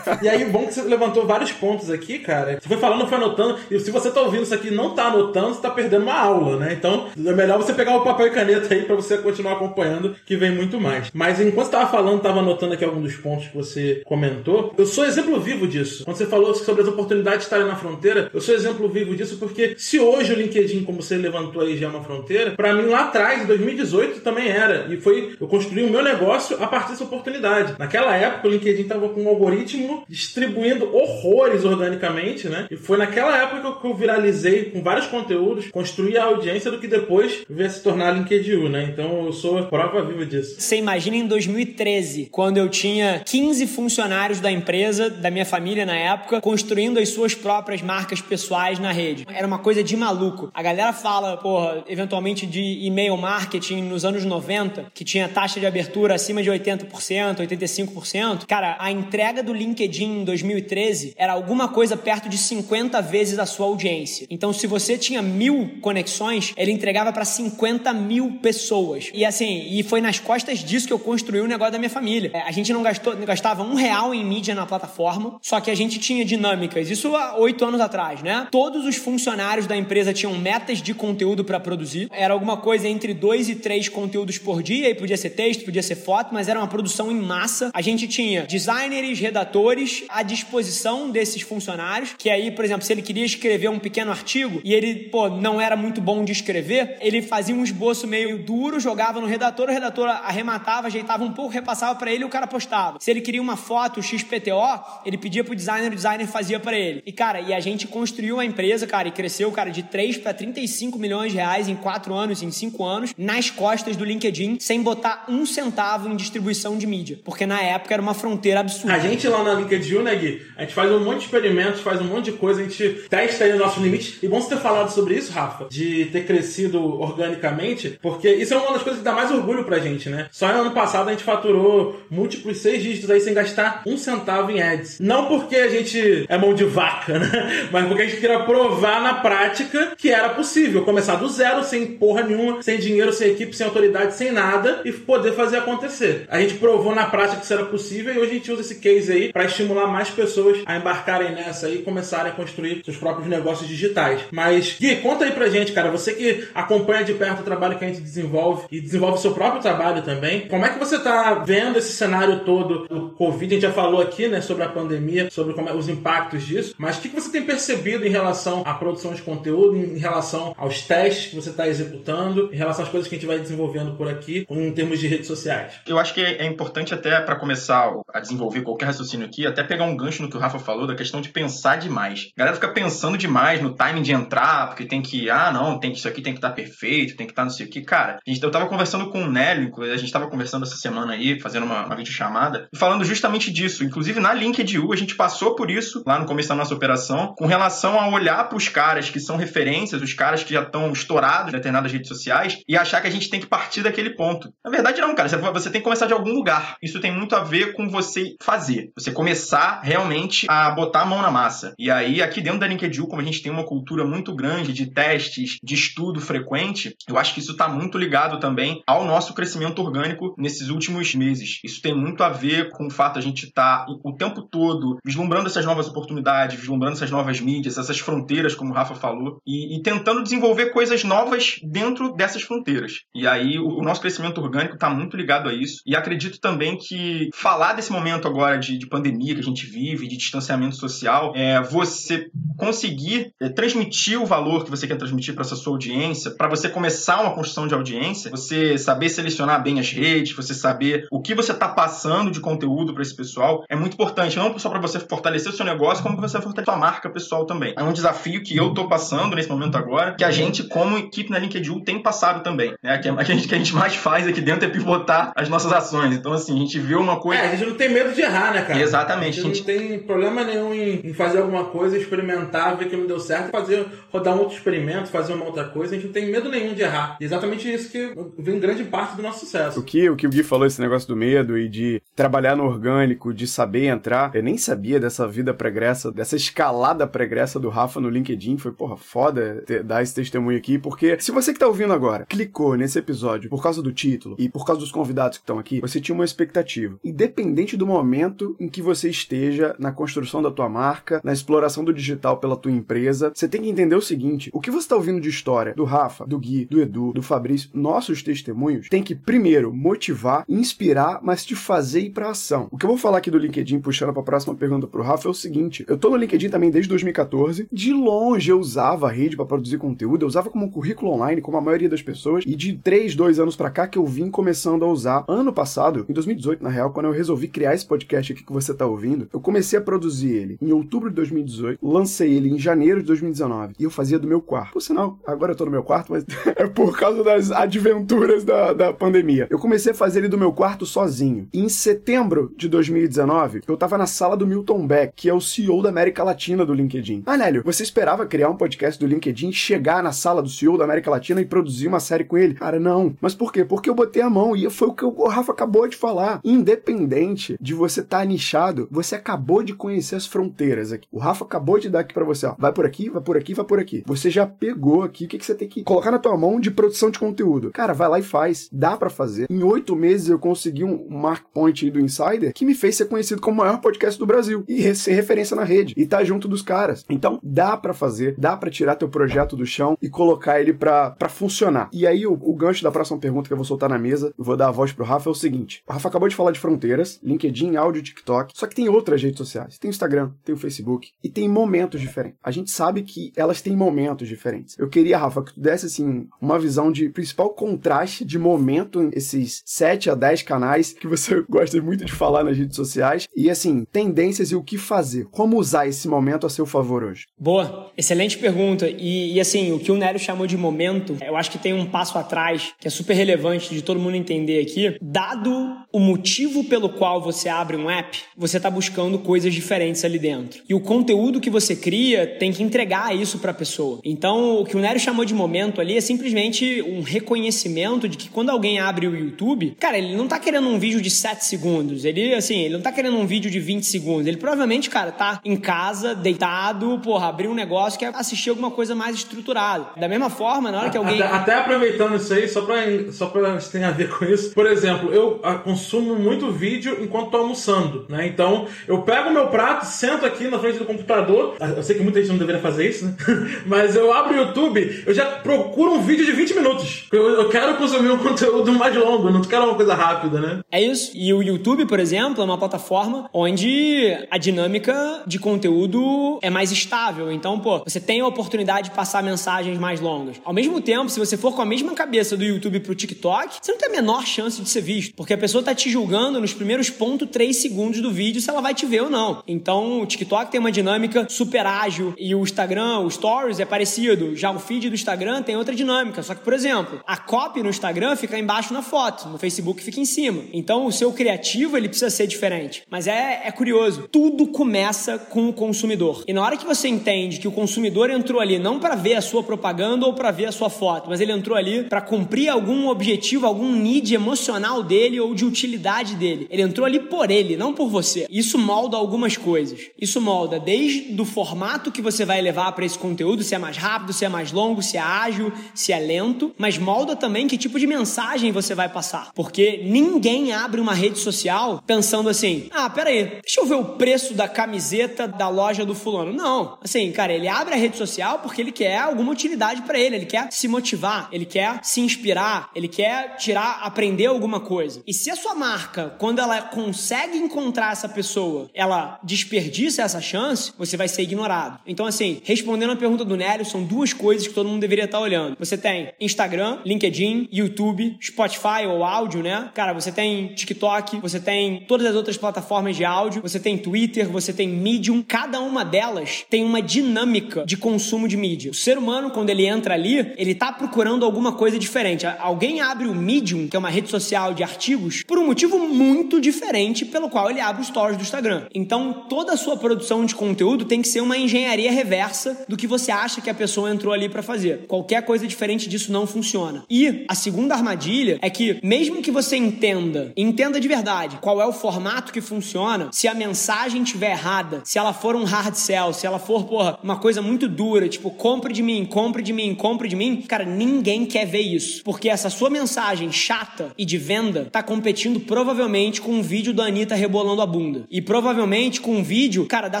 E aí, bom que você levantou vários pontos aqui, cara. Você foi falando, foi anotando. E se você tá ouvindo isso aqui e não tá anotando, você tá perdendo uma aula, né? Então, é melhor você pegar o papel e caneta aí pra você continuar acompanhando, que vem muito mais. Mas enquanto você tava falando, tava anotando aqui alguns dos pontos que você comentou. Eu sou exemplo vivo disso. Quando você falou sobre as oportunidades de estarem na fronteira, eu sou exemplo vivo disso porque se hoje o LinkedIn, como você levantou aí, já é uma fronteira, para mim lá atrás, em 2018, também era. E foi, eu construí o meu negócio a partir dessa oportunidade. Naquela época, o LinkedIn tava com um algoritmo distribuindo horrores organicamente, né? E foi naquela época que eu viralizei com vários conteúdos, construí a audiência do que depois veio se tornar LinkedIn, né? Então eu sou prova viva disso. Você imagina em 2013, quando eu tinha 15 funcionários da empresa, da minha família na época, construindo as suas próprias marcas pessoais na rede. Era uma coisa de maluco. A galera fala, porra, eventualmente de e-mail marketing nos anos 90, que tinha taxa de abertura acima de 80%, 85%. Cara, a entrega do LinkedIn em 2013 era alguma coisa perto de 50 vezes a sua audiência. Então, se você tinha mil conexões, ele entregava para 50 mil pessoas. E assim, e foi nas costas disso que eu construí o negócio da minha família. É, a gente não gastou, gastava um real em mídia na plataforma, só que a gente tinha dinâmicas. Isso há oito anos atrás, né? Todos os funcionários da empresa tinham metas de conteúdo para produzir. Era alguma coisa entre dois e três conteúdos por dia, e podia ser texto, podia ser foto, mas era uma produção em massa. A gente tinha designers, redatores à disposição desses funcionários, que aí, por exemplo, se ele queria escrever um pequeno artigo e ele, pô, não era muito bom de escrever, ele fazia um esboço meio duro, jogava no redator, o redator arrematava, ajeitava um pouco, repassava para ele e o cara postava. Se ele queria uma foto XPTO, ele pedia pro designer, o designer fazia para ele. E cara, e a gente construiu a empresa, cara, e cresceu, cara, de 3 para 35 milhões de reais em 4 anos, em 5 anos, nas costas do LinkedIn, sem botar um centavo em distribuição de mídia. Porque na época era uma fronteira absurda. A gente lá na LinkedIn, né, Gui? A gente faz um monte de experimentos, faz um monte de coisa, a gente testa aí os nossos limites. E bom você ter falado sobre isso, Rafa, de ter crescido organicamente, porque isso é uma das coisas que dá mais orgulho pra gente, né? Só no ano passado a gente faturou múltiplos seis dígitos aí sem gastar um centavo em ads. Não porque a gente é mão de vaca, né? Mas porque a gente queria provar na prática que era possível começar do zero, sem porra nenhuma, sem dinheiro, sem equipe, sem autoridade, sem nada e poder fazer acontecer. A gente provou na prática que isso era possível e hoje a gente usa esse case aí para estimular mais pessoas a embarcarem nessa e começarem a construir seus próprios negócios digitais. Mas, Gui, conta aí pra gente, cara, você que acompanha de perto o trabalho que a gente desenvolve e desenvolve seu próprio trabalho também, como é que você tá vendo esse cenário todo do Covid? A gente já falou aqui, né, sobre a pandemia, sobre como é, os impactos disso, mas o que você tem percebido em relação à produção de conteúdo, em relação aos testes que você está executando, em relação às coisas que a gente vai desenvolvendo por aqui, em termos de redes sociais? Eu acho que é importante até para começar a desenvolver qualquer raciocínio aqui, até pegar um gancho no que o Rafa falou da questão de pensar demais. A galera fica pensando demais no timing de entrar, porque tem que, ah, não, tem isso aqui tem que estar tá perfeito, tem que estar tá não sei o que. Cara, a gente, eu tava conversando com o Nélio, a gente tava conversando essa semana aí, fazendo uma, uma videochamada, falando justamente disso. Inclusive na LinkedIn a gente passou por isso lá no começo da nossa operação, com relação a olhar para os caras que são referências, os caras que já estão estourados em determinadas redes sociais e achar que a gente tem que partir daquele ponto. Na verdade, não, cara. Você tem que começar de algum lugar. Isso tem muito a ver com você fazer. Você começar realmente a botar a mão na massa. E aí, aqui dentro da LinkedIn, como a gente tem uma cultura muito grande de testes, de estudo frequente, eu acho que isso está muito ligado também ao nosso crescimento orgânico nesses últimos meses. Isso tem muito a ver com o fato de a gente estar tá o tempo todo vislumbrando essas novas oportunidades, vislumbrando essas novas mídias, essas fronteiras, como o Rafa falou, e, e tentando desenvolver coisas novas dentro dessas fronteiras. E aí o, o nosso crescimento orgânico está muito ligado a isso. E acredito também que falar desse momento agora de, de pandemia que a gente vive, de distanciamento social, é você conseguir é, transmitir o valor que você quer transmitir para essa sua audiência, para você começar uma construção de audiência, você saber selecionar bem as redes, você saber o que você está passando de conteúdo para esse pessoal, é muito importante, não só para você fortalecer o seu negócio, como para você fortalecer a sua marca pessoal também. É um desafio que eu tô passando nesse momento agora, que a gente, como equipe na LinkedIn, tem passado também. Né? Que a gente, que a gente mais faz aqui dentro é pivotar as nossas ações. Então, assim, a gente viu uma coisa. É, a gente não tem medo de errar, né, cara? Exatamente. A gente, a gente... não tem problema nenhum em, em, fazer alguma coisa, experimentar, ver que não deu certo, fazer, rodar um outro experimento, fazer uma outra coisa. A gente não tem medo nenhum de errar. E exatamente isso que vem grande parte do nosso sucesso. O que o, que o Gui falou, esse negócio do medo e de trabalhar no orgânico, de saber entrar, eu nem sabia dessa vida pregressa, dessa escalada pregressa do Rafa no LinkedIn. Foi, porra, foda ter, dar esse testemunho aqui, porque se você que tá ouvindo agora clicou nesse episódio por causa do título e por causa dos convidados que estão aqui, você tinha uma expectativa. Independente do momento em que você esteja na construção da tua marca, na exploração do digital pela tua empresa, você tem que entender o seguinte: o que você está ouvindo de história do Rafa, do Gui, do Edu, do Fabrício, nossos testemunhos, tem que primeiro motivar, inspirar, mas te fazer ir pra ação. O que eu vou falar aqui do LinkedIn, puxando para a próxima pergunta pro Rafa, é o seguinte: eu tô no LinkedIn também desde 2014. De longe eu usava a rede para produzir conteúdo, eu usava como currículo online, como a maioria das pessoas, e de 3, 2 anos para cá que eu vim começando a usar. Ano passado, em 2018, na real, quando eu resolvi criar esse podcast aqui que você tá ouvindo, eu comecei a produzir ele em outubro de 2018, lancei ele em janeiro de 2019, e eu fazia do meu quarto. Por sinal, agora eu tô no meu quarto, mas é por causa das adventuras da, da pandemia. Eu comecei a fazer ele do meu quarto sozinho. E em setembro de 2019, eu tava na sala do Milton Beck, que é o CEO da América Latina do LinkedIn. Ah, Nélio, você esperava criar um podcast do LinkedIn, chegar na sala do CEO da América Latina e produzir uma série com ele? Cara, não. Mas por quê? Porque eu botei a mão e foi o que o Rafa acabou de falar. Independente de você estar tá nichado, você acabou de conhecer as fronteiras aqui. O Rafa acabou de dar aqui para você, ó. Vai por aqui, vai por aqui, vai por aqui. Você já pegou aqui o que, que você tem que colocar na tua mão de produção de conteúdo. Cara, vai lá e faz. Dá para fazer. Em oito meses eu consegui um mark point aí do Insider que me fez ser conhecido como o maior podcast do Brasil e ser referência na rede e tá junto dos caras. Então dá para fazer, dá para tirar teu projeto do chão e colocar ele para funcionar. E aí o, o gancho da próxima pergunta que eu vou soltar na mesa, eu vou dar a voz pro Rafa é o seguinte: o Rafa acabou de falar de fronteiras, LinkedIn, áudio, TikTok, só que tem outras redes sociais. Tem o Instagram, tem o Facebook e tem momentos diferentes. A gente sabe que elas têm momentos diferentes. Eu queria, Rafa, que tu desse assim uma visão de principal contraste de momento esses 7 a 10 canais que você gosta muito de falar nas redes sociais e assim, tendências e o que fazer. Como usar esse momento a seu favor hoje? Boa, excelente pergunta. E, e assim, o que o Nélio chamou de momento, eu acho que tem um passo atrás que é super relevante de todo mundo entender aqui. Dado Tudo o motivo pelo qual você abre um app, você está buscando coisas diferentes ali dentro. E o conteúdo que você cria tem que entregar isso para a pessoa. Então, o que o Nélio chamou de momento ali é simplesmente um reconhecimento de que quando alguém abre o YouTube, cara, ele não tá querendo um vídeo de 7 segundos. Ele, assim, ele não tá querendo um vídeo de 20 segundos. Ele provavelmente, cara, tá em casa, deitado, porra, abrir um negócio que é assistir alguma coisa mais estruturada. Da mesma forma, na hora que alguém. Até, até aproveitando isso aí, só pra, só pra ter a ver com isso. Por exemplo, eu ah, consumo muito vídeo enquanto tô almoçando, né? Então, eu pego meu prato, sento aqui na frente do computador. Ah, eu sei que muita gente não deveria fazer isso, né? Mas eu abro o YouTube, eu já procuro um vídeo de 20 minutos. Eu, eu quero consumir um conteúdo mais longo, eu não quero uma coisa rápida, né? É isso. E o YouTube, por exemplo, é uma plataforma onde a dinâmica de conteúdo é mais estável. Então, pô, você tem a oportunidade de passar mensagens mais longas. Ao mesmo tempo, se você for com a mesma cabeça do YouTube pro TikTok, você não tem a menor chance de ser visto. Porque a pessoa tá te julgando nos primeiros ponto 3 segundos do vídeo se ela vai te ver ou não. Então, o TikTok tem uma dinâmica super ágil e o Instagram, o Stories é parecido. Já o feed do Instagram tem outra dinâmica. Só que, por exemplo, a copy no Instagram fica embaixo na foto, no Facebook fica em cima. Então, o seu criativo ele precisa ser diferente. Mas é, é curioso. Tudo começa com o consumidor. E na hora que você entende que o consumidor entrou ali não para ver a sua propaganda ou para ver a sua foto, mas ele entrou ali para cumprir algum objetivo, algum need emocional dele ou de utilidade dele. Ele entrou ali por ele, não por você. Isso molda algumas coisas. Isso molda desde do formato que você vai levar para esse conteúdo, se é mais rápido, se é mais longo, se é ágil, se é lento, mas molda também que tipo de mensagem você vai passar. Porque ninguém abre uma rede social pensando assim: "Ah, pera aí, deixa eu ver o preço da camiseta da loja do fulano". Não, assim, cara, ele abre a rede social porque ele quer alguma utilidade para ele, ele quer se motivar, ele quer se inspirar, ele quer tirar, aprender alguma coisa. E se a sua marca, quando ela consegue encontrar essa pessoa, ela desperdiça essa chance, você vai ser ignorado. Então, assim, respondendo a pergunta do Nélio, são duas coisas que todo mundo deveria estar olhando. Você tem Instagram, LinkedIn, YouTube, Spotify ou áudio, né? Cara, você tem TikTok, você tem todas as outras plataformas de áudio, você tem Twitter, você tem Medium. Cada uma delas tem uma dinâmica de consumo de mídia. O ser humano, quando ele entra ali, ele tá procurando alguma coisa diferente. Alguém abre o Medium, que é uma rede social de artigos, por um motivo muito diferente pelo qual ele abre os stories do Instagram. Então, toda a sua produção de conteúdo tem que ser uma engenharia reversa do que você acha que a pessoa entrou ali para fazer. Qualquer coisa diferente disso não funciona. E a segunda armadilha é que, mesmo que você entenda, entenda de verdade qual é o formato que funciona, se a mensagem estiver errada, se ela for um hard sell, se ela for, porra, uma coisa muito dura, tipo, compre de mim, compre de mim, compre de mim, cara, ninguém quer ver isso. Porque essa sua mensagem chata e de venda tá competindo provavelmente com um vídeo da Anitta rebolando a bunda. E provavelmente com um vídeo, cara, da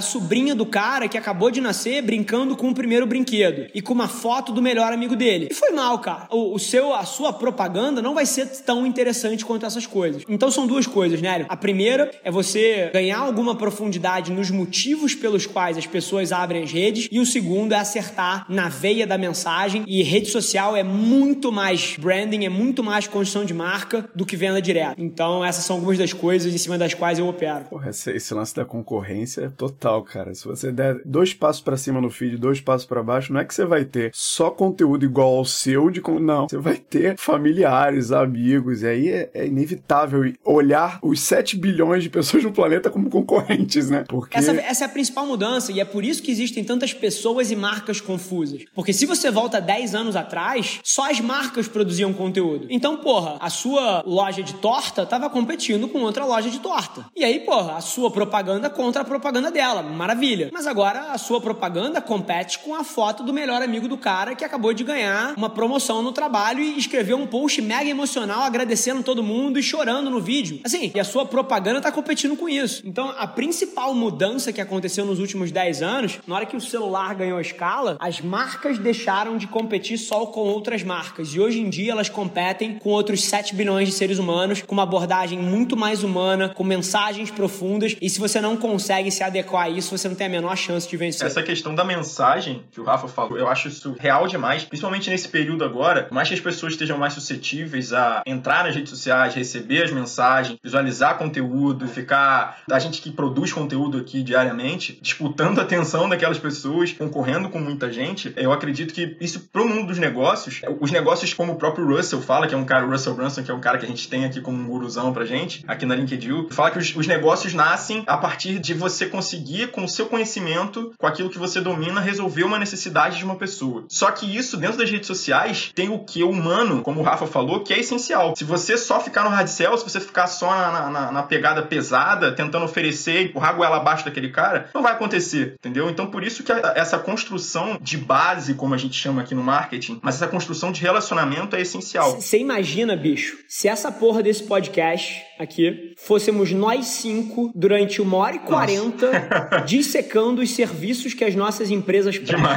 sobrinha do cara que acabou de nascer brincando com o primeiro brinquedo. E com uma foto do melhor amigo dele. E foi mal, cara. O, o seu, a sua propaganda não vai ser tão interessante quanto essas coisas. Então são duas coisas, né? A primeira é você ganhar alguma profundidade nos motivos pelos quais as pessoas abrem as redes. E o segundo é acertar na veia da mensagem. E rede social é muito mais branding, é muito mais construção de marca do que venda direta. Então essas são algumas das coisas em cima das quais eu opero. Porra, esse, esse lance da concorrência é total, cara. Se você der dois passos para cima no feed, dois passos para baixo, não é que você vai ter só conteúdo igual ao seu de não, você vai ter familiares, amigos, e aí é, é inevitável olhar os 7 bilhões de pessoas no planeta como concorrentes, né? Porque essa, essa é a principal mudança e é por isso que existem tantas pessoas e marcas confusas. Porque se você volta 10 anos atrás, só as marcas produziam conteúdo. Então, porra, a sua loja de torta estava competindo com outra loja de torta. E aí, porra, a sua propaganda contra a propaganda dela. Maravilha. Mas agora a sua propaganda compete com a foto do melhor amigo do cara que acabou de ganhar uma promoção no trabalho e escreveu um post mega emocional agradecendo todo mundo e chorando no vídeo. Assim, e a sua propaganda tá competindo com isso. Então, a principal mudança que aconteceu nos últimos 10 anos, na hora que o celular ganhou escala, as marcas deixaram de competir só com outras marcas. E hoje em dia elas competem com outros 7 bilhões de seres humanos, com uma abordagem muito mais humana, com mensagens profundas. E se você não consegue se adequar a isso, você não tem a menor chance de vencer. Essa questão da mensagem que o Rafa falou, eu acho isso real demais, principalmente nesse período agora, mais que as pessoas estejam mais suscetíveis a entrar nas redes sociais, receber as mensagens, visualizar conteúdo, ficar. A gente que produz conteúdo aqui diariamente, disputando a atenção daquelas pessoas, concorrendo com muita gente, eu acredito que isso pro mundo dos negócios, os negócios como o próprio Russell fala, que é um cara, o Russell Brunson, que é um cara que a gente tem aqui como um guruzão pra gente, aqui na LinkedIn, fala que os, os negócios nascem a partir de você conseguir, com o seu conhecimento, com aquilo que você domina, resolver uma necessidade de uma pessoa. Só que isso, dentro das redes sociais, tem o que humano, como o Rafa falou, que é essencial. Se você só ficar no hard sell, se você ficar só na, na, na pegada pesada, tentando oferecer, empurrar a goela abaixo daquele cara, não vai acontecer, entendeu? Então, por isso que essa construção de base, como a gente chama aqui no marketing, mas essa construção de relacionamento é essencial. Você imagina, bicho, se essa porra desse podcast aqui fôssemos nós cinco durante uma hora e quarenta dissecando os serviços que as nossas empresas prestam.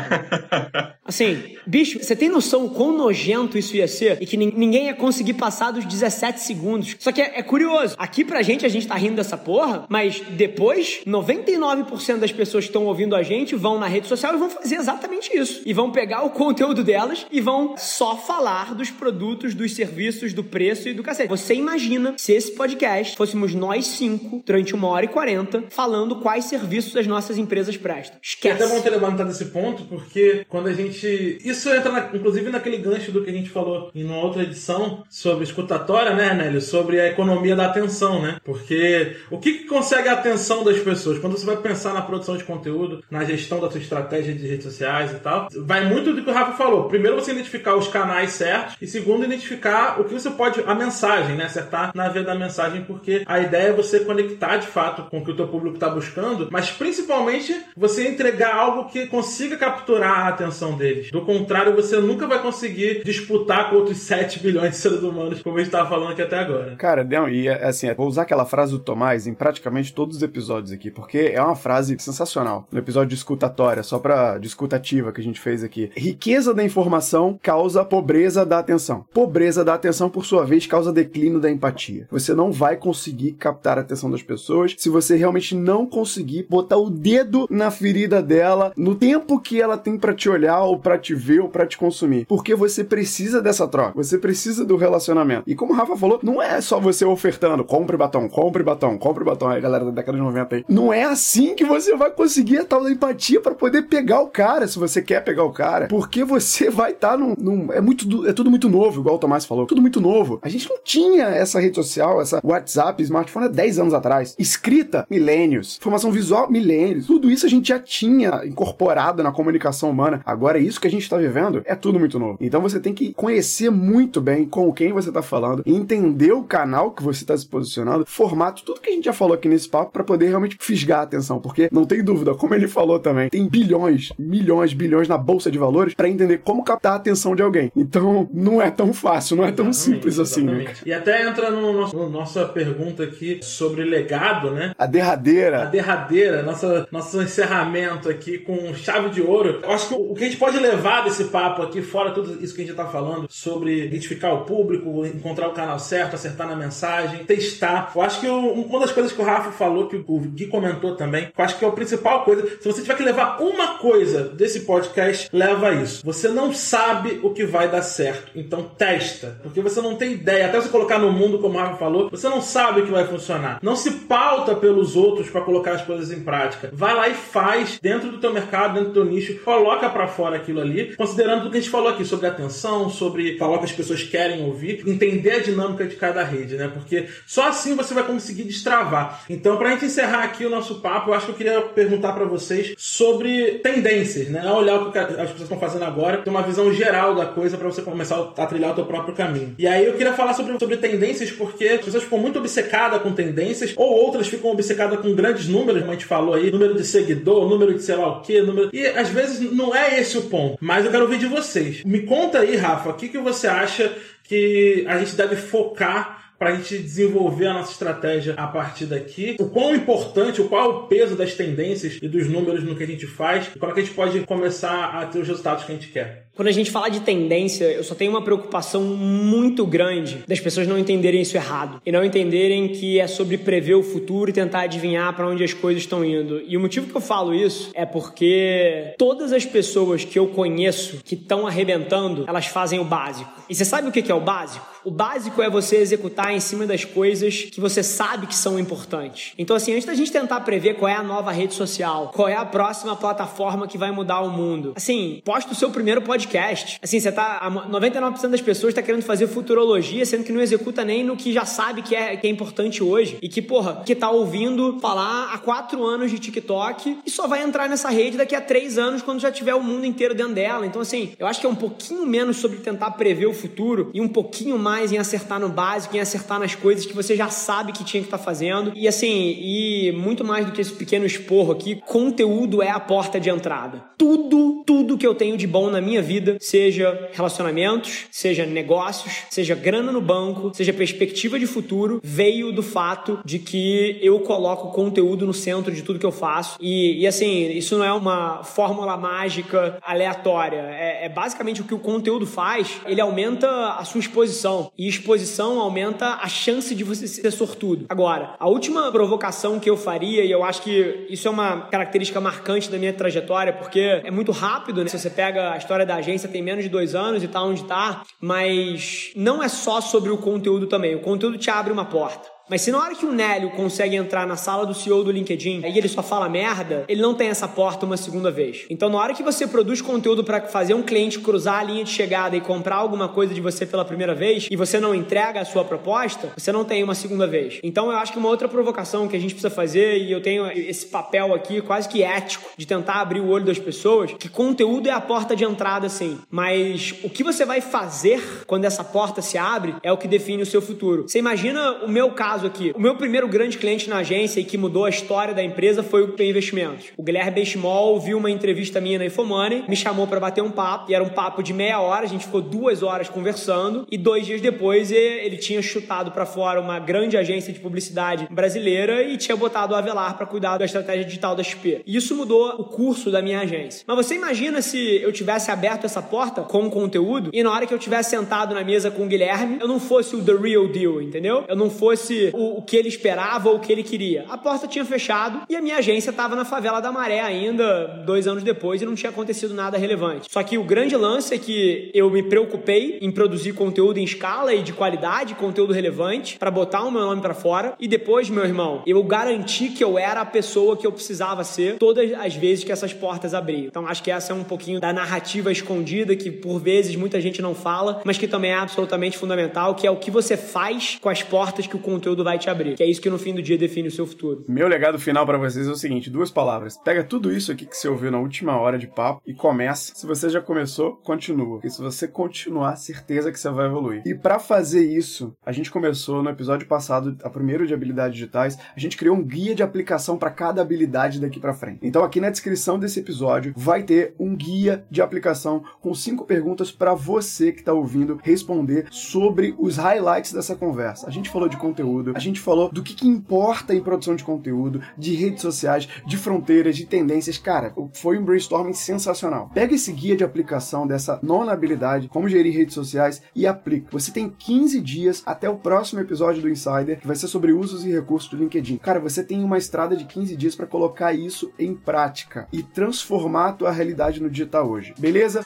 Assim, bicho, você tem noção quão nojento isso ia ser? E que ninguém ia conseguir passar dos 17 segundos. Só que é, é, curioso. Aqui pra gente, a gente tá rindo dessa porra, mas depois, 99% das pessoas que estão ouvindo a gente vão na rede social e vão fazer exatamente isso. E vão pegar o conteúdo delas e vão só falar dos produtos, dos serviços, do preço e do cacete. Você imagina se esse podcast fôssemos nós cinco, durante uma hora e quarenta, falando quais serviços as nossas empresas prestam. Esquece. É até bom ter levantado esse ponto, porque quando a gente. Isso entra, na... inclusive, naquele gancho do que a gente falou em uma outra edição sobre escutatória, né, Nélio? Sobre a economia da atenção, né? Porque o que, que consegue a atenção das pessoas? Quando você vai pensar na produção de conteúdo, na gestão da sua estratégia de redes sociais e tal, vai muito do que o Rafa falou. Primeiro, você identificar os canais certos, e segundo, identificar o que você pode. a mensagem, né? Acertar na veia da mensagem, porque a ideia é você conectar de fato com o que o teu público está buscando, mas principalmente você entregar algo que consiga capturar a atenção deles. Do contrário, você nunca vai conseguir disputar com outros 7 bilhões de seres humanos, como a gente estava falando aqui até agora. Cara, não, e assim, vou usar aquela frase do Tomás em praticamente todos os episódios aqui, porque é uma frase sensacional. No episódio de escutatória, só pra discutativa que a gente fez aqui. Riqueza da informação causa pobreza da atenção. Pobreza da atenção, por sua vez, causa declínio da empatia. Você não vai conseguir captar a atenção das pessoas se você realmente não conseguir botar o dedo na ferida dela no tempo que ela tem para te olhar ou para te ver ou para te consumir. Porque você precisa dessa troca, você precisa do relacionamento. E como o Rafa falou, não é só você ofertando, compre batom, compre batom, compre batom, aí galera da década de 90 aí. Não é assim que você vai conseguir a tal da empatia para poder pegar o cara, se você quer pegar o cara, porque você vai estar tá num, num, é muito é tudo muito novo, igual o Tomás falou, tudo muito novo. A gente não tinha essa rede social, essa WhatsApp, smartphone há 10 anos atrás. Escrita, milênios. Formação visual, milênios. Tudo isso a gente já tinha incorporado na comunicação humana. Agora, isso que a gente está vivendo é tudo muito novo. Então você tem que conhecer muito bem com quem você está falando, entender o canal que você está se posicionando, formato, tudo que a gente já falou aqui nesse papo para poder realmente fisgar a atenção. Porque não tem dúvida, como ele falou também, tem bilhões, milhões, bilhões na bolsa de valores para entender como captar a atenção de alguém. Então, não é tão fácil, não é tão exatamente, simples assim, né? E até entra no nosso, no nossa pergunta aqui sobre legado, né? A derradeira. A derradeira, nossa, nosso encerramento aqui com chave de ouro. Eu acho que o que a gente pode levar desse papo aqui, fora tudo isso que a gente tá falando, sobre identificar o público, encontrar o canal certo, acertar na mensagem, testar. Eu acho que uma das coisas que o Rafa falou, que o Gui comentou também, eu acho que é a principal coisa. Se você tiver que levar uma coisa desse podcast, leva isso. Você não sabe o que vai dar certo, então testa. Porque você não tem ideia. Até você colocar no mundo, como o Rafa falou, você não sabe o que vai funcionar. Não se pauta pelos outros para colocar as coisas em prática. Vai lá e faz dentro do teu mercado, dentro do teu nicho, coloca para fora aquilo ali, considerando tudo que a gente falou aqui sobre atenção, sobre falar o que as pessoas querem ouvir, entender a dinâmica de cada rede, né? Porque só assim você vai conseguir destravar. Então, para a gente encerrar aqui o nosso papo, eu acho que eu queria perguntar para vocês sobre tendências, né? Olhar o que as pessoas estão fazendo agora, ter uma visão geral da coisa para você começar a trilhar o teu próprio caminho. E aí eu queria falar sobre, sobre tendências porque as pessoas ficam muito obcecadas com tendências, ou outras ficam obcecadas com grandes números, como a gente falou aí, número de seguidor, número de sei lá o que, número. E às vezes não é esse o ponto. Mas eu quero ouvir de vocês. Me conta aí, Rafa, o que, que você acha que a gente deve focar para a gente desenvolver a nossa estratégia a partir daqui. O quão importante, o qual é o peso das tendências e dos números no que a gente faz e como é que a gente pode começar a ter os resultados que a gente quer. Quando a gente fala de tendência, eu só tenho uma preocupação muito grande das pessoas não entenderem isso errado e não entenderem que é sobre prever o futuro e tentar adivinhar para onde as coisas estão indo. E o motivo que eu falo isso é porque todas as pessoas que eu conheço que estão arrebentando, elas fazem o básico. E você sabe o que é o básico? O básico é você executar em cima das coisas que você sabe que são importantes. Então, assim, antes da gente tentar prever qual é a nova rede social, qual é a próxima plataforma que vai mudar o mundo, assim, posta o seu primeiro podcast. Assim, você tá. 99% das pessoas está querendo fazer futurologia, sendo que não executa nem no que já sabe que é, que é importante hoje. E que, porra, que tá ouvindo falar há quatro anos de TikTok e só vai entrar nessa rede daqui a três anos quando já tiver o mundo inteiro dentro dela. Então, assim, eu acho que é um pouquinho menos sobre tentar prever o futuro e um pouquinho mais mais em acertar no básico, em acertar nas coisas que você já sabe que tinha que estar tá fazendo. E assim, e muito mais do que esse pequeno esporro aqui, conteúdo é a porta de entrada. Tudo, tudo que eu tenho de bom na minha vida, seja relacionamentos, seja negócios, seja grana no banco, seja perspectiva de futuro, veio do fato de que eu coloco conteúdo no centro de tudo que eu faço. E, e assim, isso não é uma fórmula mágica aleatória. É, é basicamente o que o conteúdo faz, ele aumenta a sua exposição. E exposição aumenta a chance de você ser sortudo. Agora, a última provocação que eu faria, e eu acho que isso é uma característica marcante da minha trajetória, porque é muito rápido, né? Se você pega a história da agência, tem menos de dois anos e tá onde tá, mas não é só sobre o conteúdo também. O conteúdo te abre uma porta. Mas se na hora que o Nélio consegue entrar na sala do CEO do LinkedIn e ele só fala merda, ele não tem essa porta uma segunda vez. Então na hora que você produz conteúdo para fazer um cliente cruzar a linha de chegada e comprar alguma coisa de você pela primeira vez e você não entrega a sua proposta, você não tem uma segunda vez. Então eu acho que uma outra provocação que a gente precisa fazer e eu tenho esse papel aqui quase que ético de tentar abrir o olho das pessoas, que conteúdo é a porta de entrada sim, mas o que você vai fazer quando essa porta se abre é o que define o seu futuro. Você imagina o meu caso caso aqui. O meu primeiro grande cliente na agência e que mudou a história da empresa foi o P Investimentos. O Guilherme Benchimol viu uma entrevista minha na Infomoney, me chamou para bater um papo, e era um papo de meia hora, a gente ficou duas horas conversando, e dois dias depois ele tinha chutado para fora uma grande agência de publicidade brasileira e tinha botado o Avelar para cuidar da estratégia digital da XP. E isso mudou o curso da minha agência. Mas você imagina se eu tivesse aberto essa porta com conteúdo e na hora que eu tivesse sentado na mesa com o Guilherme, eu não fosse o The Real Deal, entendeu? Eu não fosse o, o, que ele esperava ou o que ele queria. A porta tinha fechado e a minha agência estava na favela da Maré ainda, dois anos depois, e não tinha acontecido nada relevante. Só que o grande lance é que eu me preocupei em produzir conteúdo em escala e de qualidade, conteúdo relevante, para botar o meu nome para fora. E depois, meu irmão, eu garanti que eu era a pessoa que eu precisava ser todas as vezes que essas portas abriam. Então acho que essa é um pouquinho da narrativa escondida que por vezes muita gente não fala, mas que também é absolutamente fundamental, que é o que você faz com as portas que o conteúdo conteúdo vai te abrir. Que é isso que no fim do dia define o seu futuro. Meu legado final para vocês é o seguinte, duas palavras. Pega tudo isso aqui que você ouviu na última hora de papo e começa. Se você já começou, continua. E se você continuar, certeza que você vai evoluir. E para fazer isso, a gente começou no episódio passado, a primeiro de habilidades digitais, a gente criou um guia de aplicação para cada habilidade daqui para frente. Então aqui na descrição desse episódio vai ter um guia de aplicação com cinco perguntas para você que está ouvindo responder sobre os highlights dessa conversa. A gente falou de conteúdo, a gente falou do que, que importa em produção de conteúdo, de redes sociais, de fronteiras, de tendências. Cara, foi um brainstorming sensacional. Pega esse guia de aplicação dessa nona habilidade, como gerir redes sociais, e aplica. Você tem 15 dias até o próximo episódio do Insider, que vai ser sobre usos e recursos do LinkedIn. Cara, você tem uma estrada de 15 dias para colocar isso em prática e transformar a tua realidade no digital hoje. Beleza?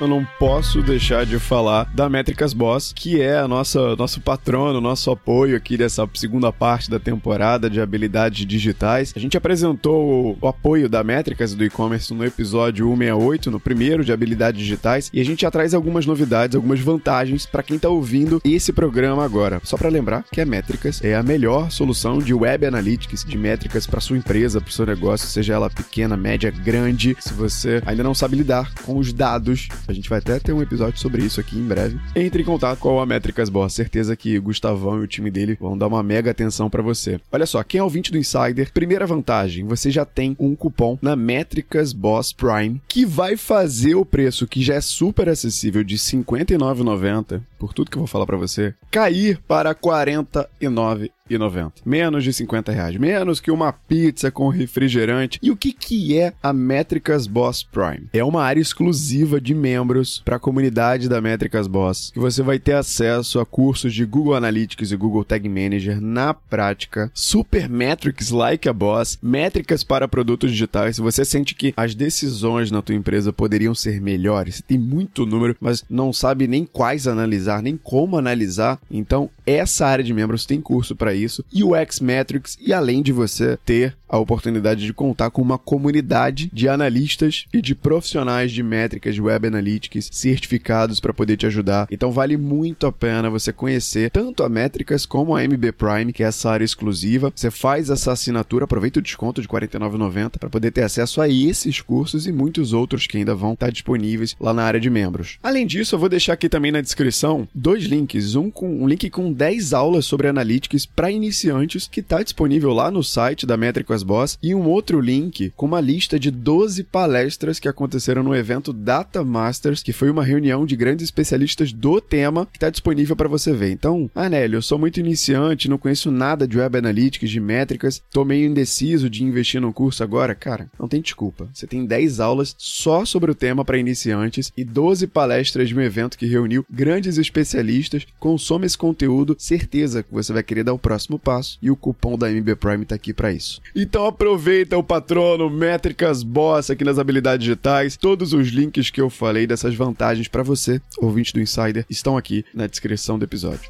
Eu não posso deixar de falar da Métricas Boss, que é a nossa nosso patrono, nosso apoio aqui dessa segunda parte da temporada de habilidades digitais. A gente apresentou o apoio da Métricas do e-commerce no episódio 168, no primeiro de habilidades digitais, e a gente já traz algumas novidades, algumas vantagens para quem está ouvindo esse programa agora. Só para lembrar que a Métricas é a melhor solução de web analytics, de métricas para sua empresa, para seu negócio, seja ela pequena, média, grande. Se você ainda não sabe lidar com os dados, a gente vai até ter um episódio sobre isso aqui em breve. Entre em contato com a Métricas Boss. Certeza que Gustavão e o time dele vão dar uma mega atenção para você. Olha só, quem é ouvinte do Insider, primeira vantagem, você já tem um cupom na Métricas Boss Prime que vai fazer o preço que já é super acessível de R$ 59,90 por tudo que eu vou falar para você, cair para R$ 49,90 90. Menos de 50 reais. Menos que uma pizza com refrigerante. E o que, que é a Métricas Boss Prime? É uma área exclusiva de membros para a comunidade da Métricas Boss, que você vai ter acesso a cursos de Google Analytics e Google Tag Manager na prática, super metrics like a Boss, métricas para produtos digitais. Se você sente que as decisões na tua empresa poderiam ser melhores, tem muito número, mas não sabe nem quais analisar, nem como analisar, então essa área de membros tem curso para isso, e o X-Metrics, e além de você ter a oportunidade de contar com uma comunidade de analistas e de profissionais de métricas de Web Analytics certificados para poder te ajudar. Então vale muito a pena você conhecer tanto a Métricas como a MB Prime, que é essa área exclusiva. Você faz essa assinatura, aproveita o desconto de R$ 49,90 para poder ter acesso a esses cursos e muitos outros que ainda vão estar disponíveis lá na área de membros. Além disso, eu vou deixar aqui também na descrição dois links, um com um link com 10 aulas sobre Analytics para iniciantes que está disponível lá no site da Métricas Boss e um outro link com uma lista de 12 palestras que aconteceram no evento Data Masters, que foi uma reunião de grandes especialistas do tema que está disponível para você ver. Então, Anélio, eu sou muito iniciante, não conheço nada de Web Analytics, de métricas, tô meio indeciso de investir no curso agora. Cara, não tem desculpa. Você tem 10 aulas só sobre o tema para iniciantes e 12 palestras de um evento que reuniu grandes especialistas. Consome esse conteúdo, certeza que você vai querer dar o próximo passo e o cupom da MB Prime tá aqui para isso. Então aproveita o patrono Métricas Boss aqui nas habilidades digitais. Todos os links que eu falei dessas vantagens para você, ouvinte do Insider, estão aqui na descrição do episódio.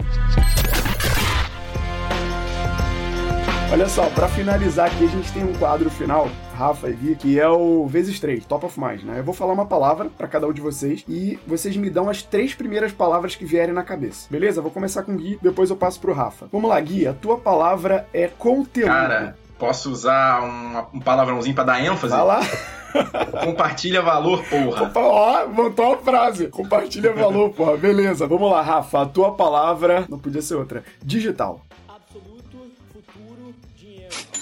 Olha só, para finalizar aqui, a gente tem um quadro final, Rafa e Gui, que é o vezes três, top of mind, né? Eu vou falar uma palavra para cada um de vocês e vocês me dão as três primeiras palavras que vierem na cabeça. Beleza? Vou começar com o Gui, depois eu passo pro Rafa. Vamos lá, Gui, a tua palavra é conteúdo. Cara, posso usar um, um palavrãozinho para dar ênfase? Vai lá. Compartilha valor, porra. Ó, botou a frase. Compartilha valor, porra. Beleza. Vamos lá, Rafa. A tua palavra não podia ser outra. Digital.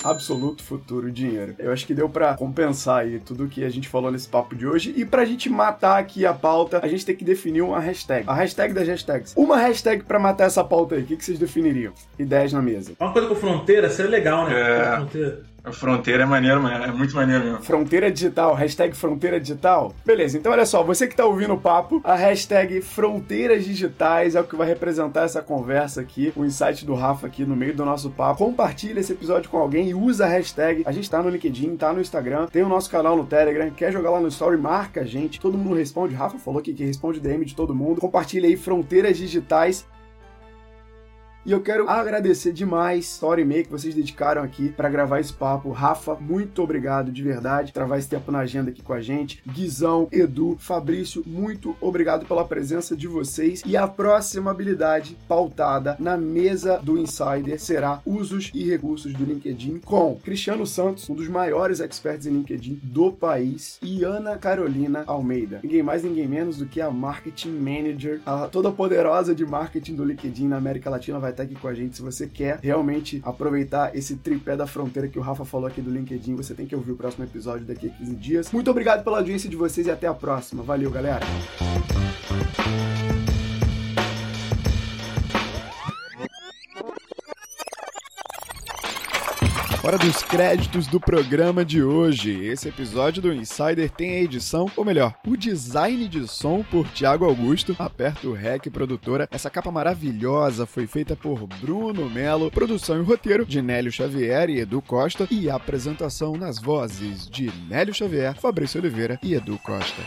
Absoluto futuro dinheiro. Eu acho que deu para compensar aí tudo que a gente falou nesse papo de hoje e pra gente matar aqui a pauta, a gente tem que definir uma hashtag. A hashtag das hashtags. Uma hashtag para matar essa pauta aí, o que, que vocês definiriam? Ideias na mesa. Uma coisa com fronteira seria legal, né? É. Fronteira. É maneiro, mano. É muito maneiro mesmo. Fronteira digital, hashtag fronteira digital. Beleza, então olha só, você que tá ouvindo o papo, a hashtag fronteiras digitais é o que vai representar essa conversa aqui, o insight do Rafa aqui no meio do nosso papo. Compartilha esse episódio com alguém e usa a hashtag. A gente tá no LinkedIn, tá no Instagram, tem o nosso canal no Telegram. Quer jogar lá no Story, marca a gente. Todo mundo responde. Rafa falou que responde DM de todo mundo. Compartilha aí fronteiras digitais E eu quero agradecer demais a hora e que vocês dedicaram aqui para gravar esse papo. Rafa, muito obrigado de verdade. Travar esse tempo na agenda aqui com a gente. Guizão, Edu, Fabrício, muito obrigado pela presença de vocês. E a próxima habilidade pautada na mesa do Insider será usos e recursos do LinkedIn com Cristiano Santos, um dos maiores experts em LinkedIn do país, e Ana Carolina Almeida. Ninguém mais, ninguém menos do que a Marketing Manager, a toda poderosa de marketing do LinkedIn na América Latina vai estar aqui com a gente. Se você quer realmente aproveitar esse tripé da fronteira que o Rafa falou aqui do LinkedIn, você tem que ouvir o próximo episódio daqui a 15 dias. Muito obrigado pela audiência de vocês e até a próxima. Valeu, galera! Hora dos créditos do programa de hoje. Esse episódio do Insider tem a edição, ou melhor, o design de som por Thiago Augusto. Aperta o REC produtora. Essa capa maravilhosa foi feita por Bruno Melo. Produção e roteiro de Nélio Xavier e Edu Costa. E apresentação nas vozes de Nélio Xavier, Fabrício Oliveira e Edu Costa.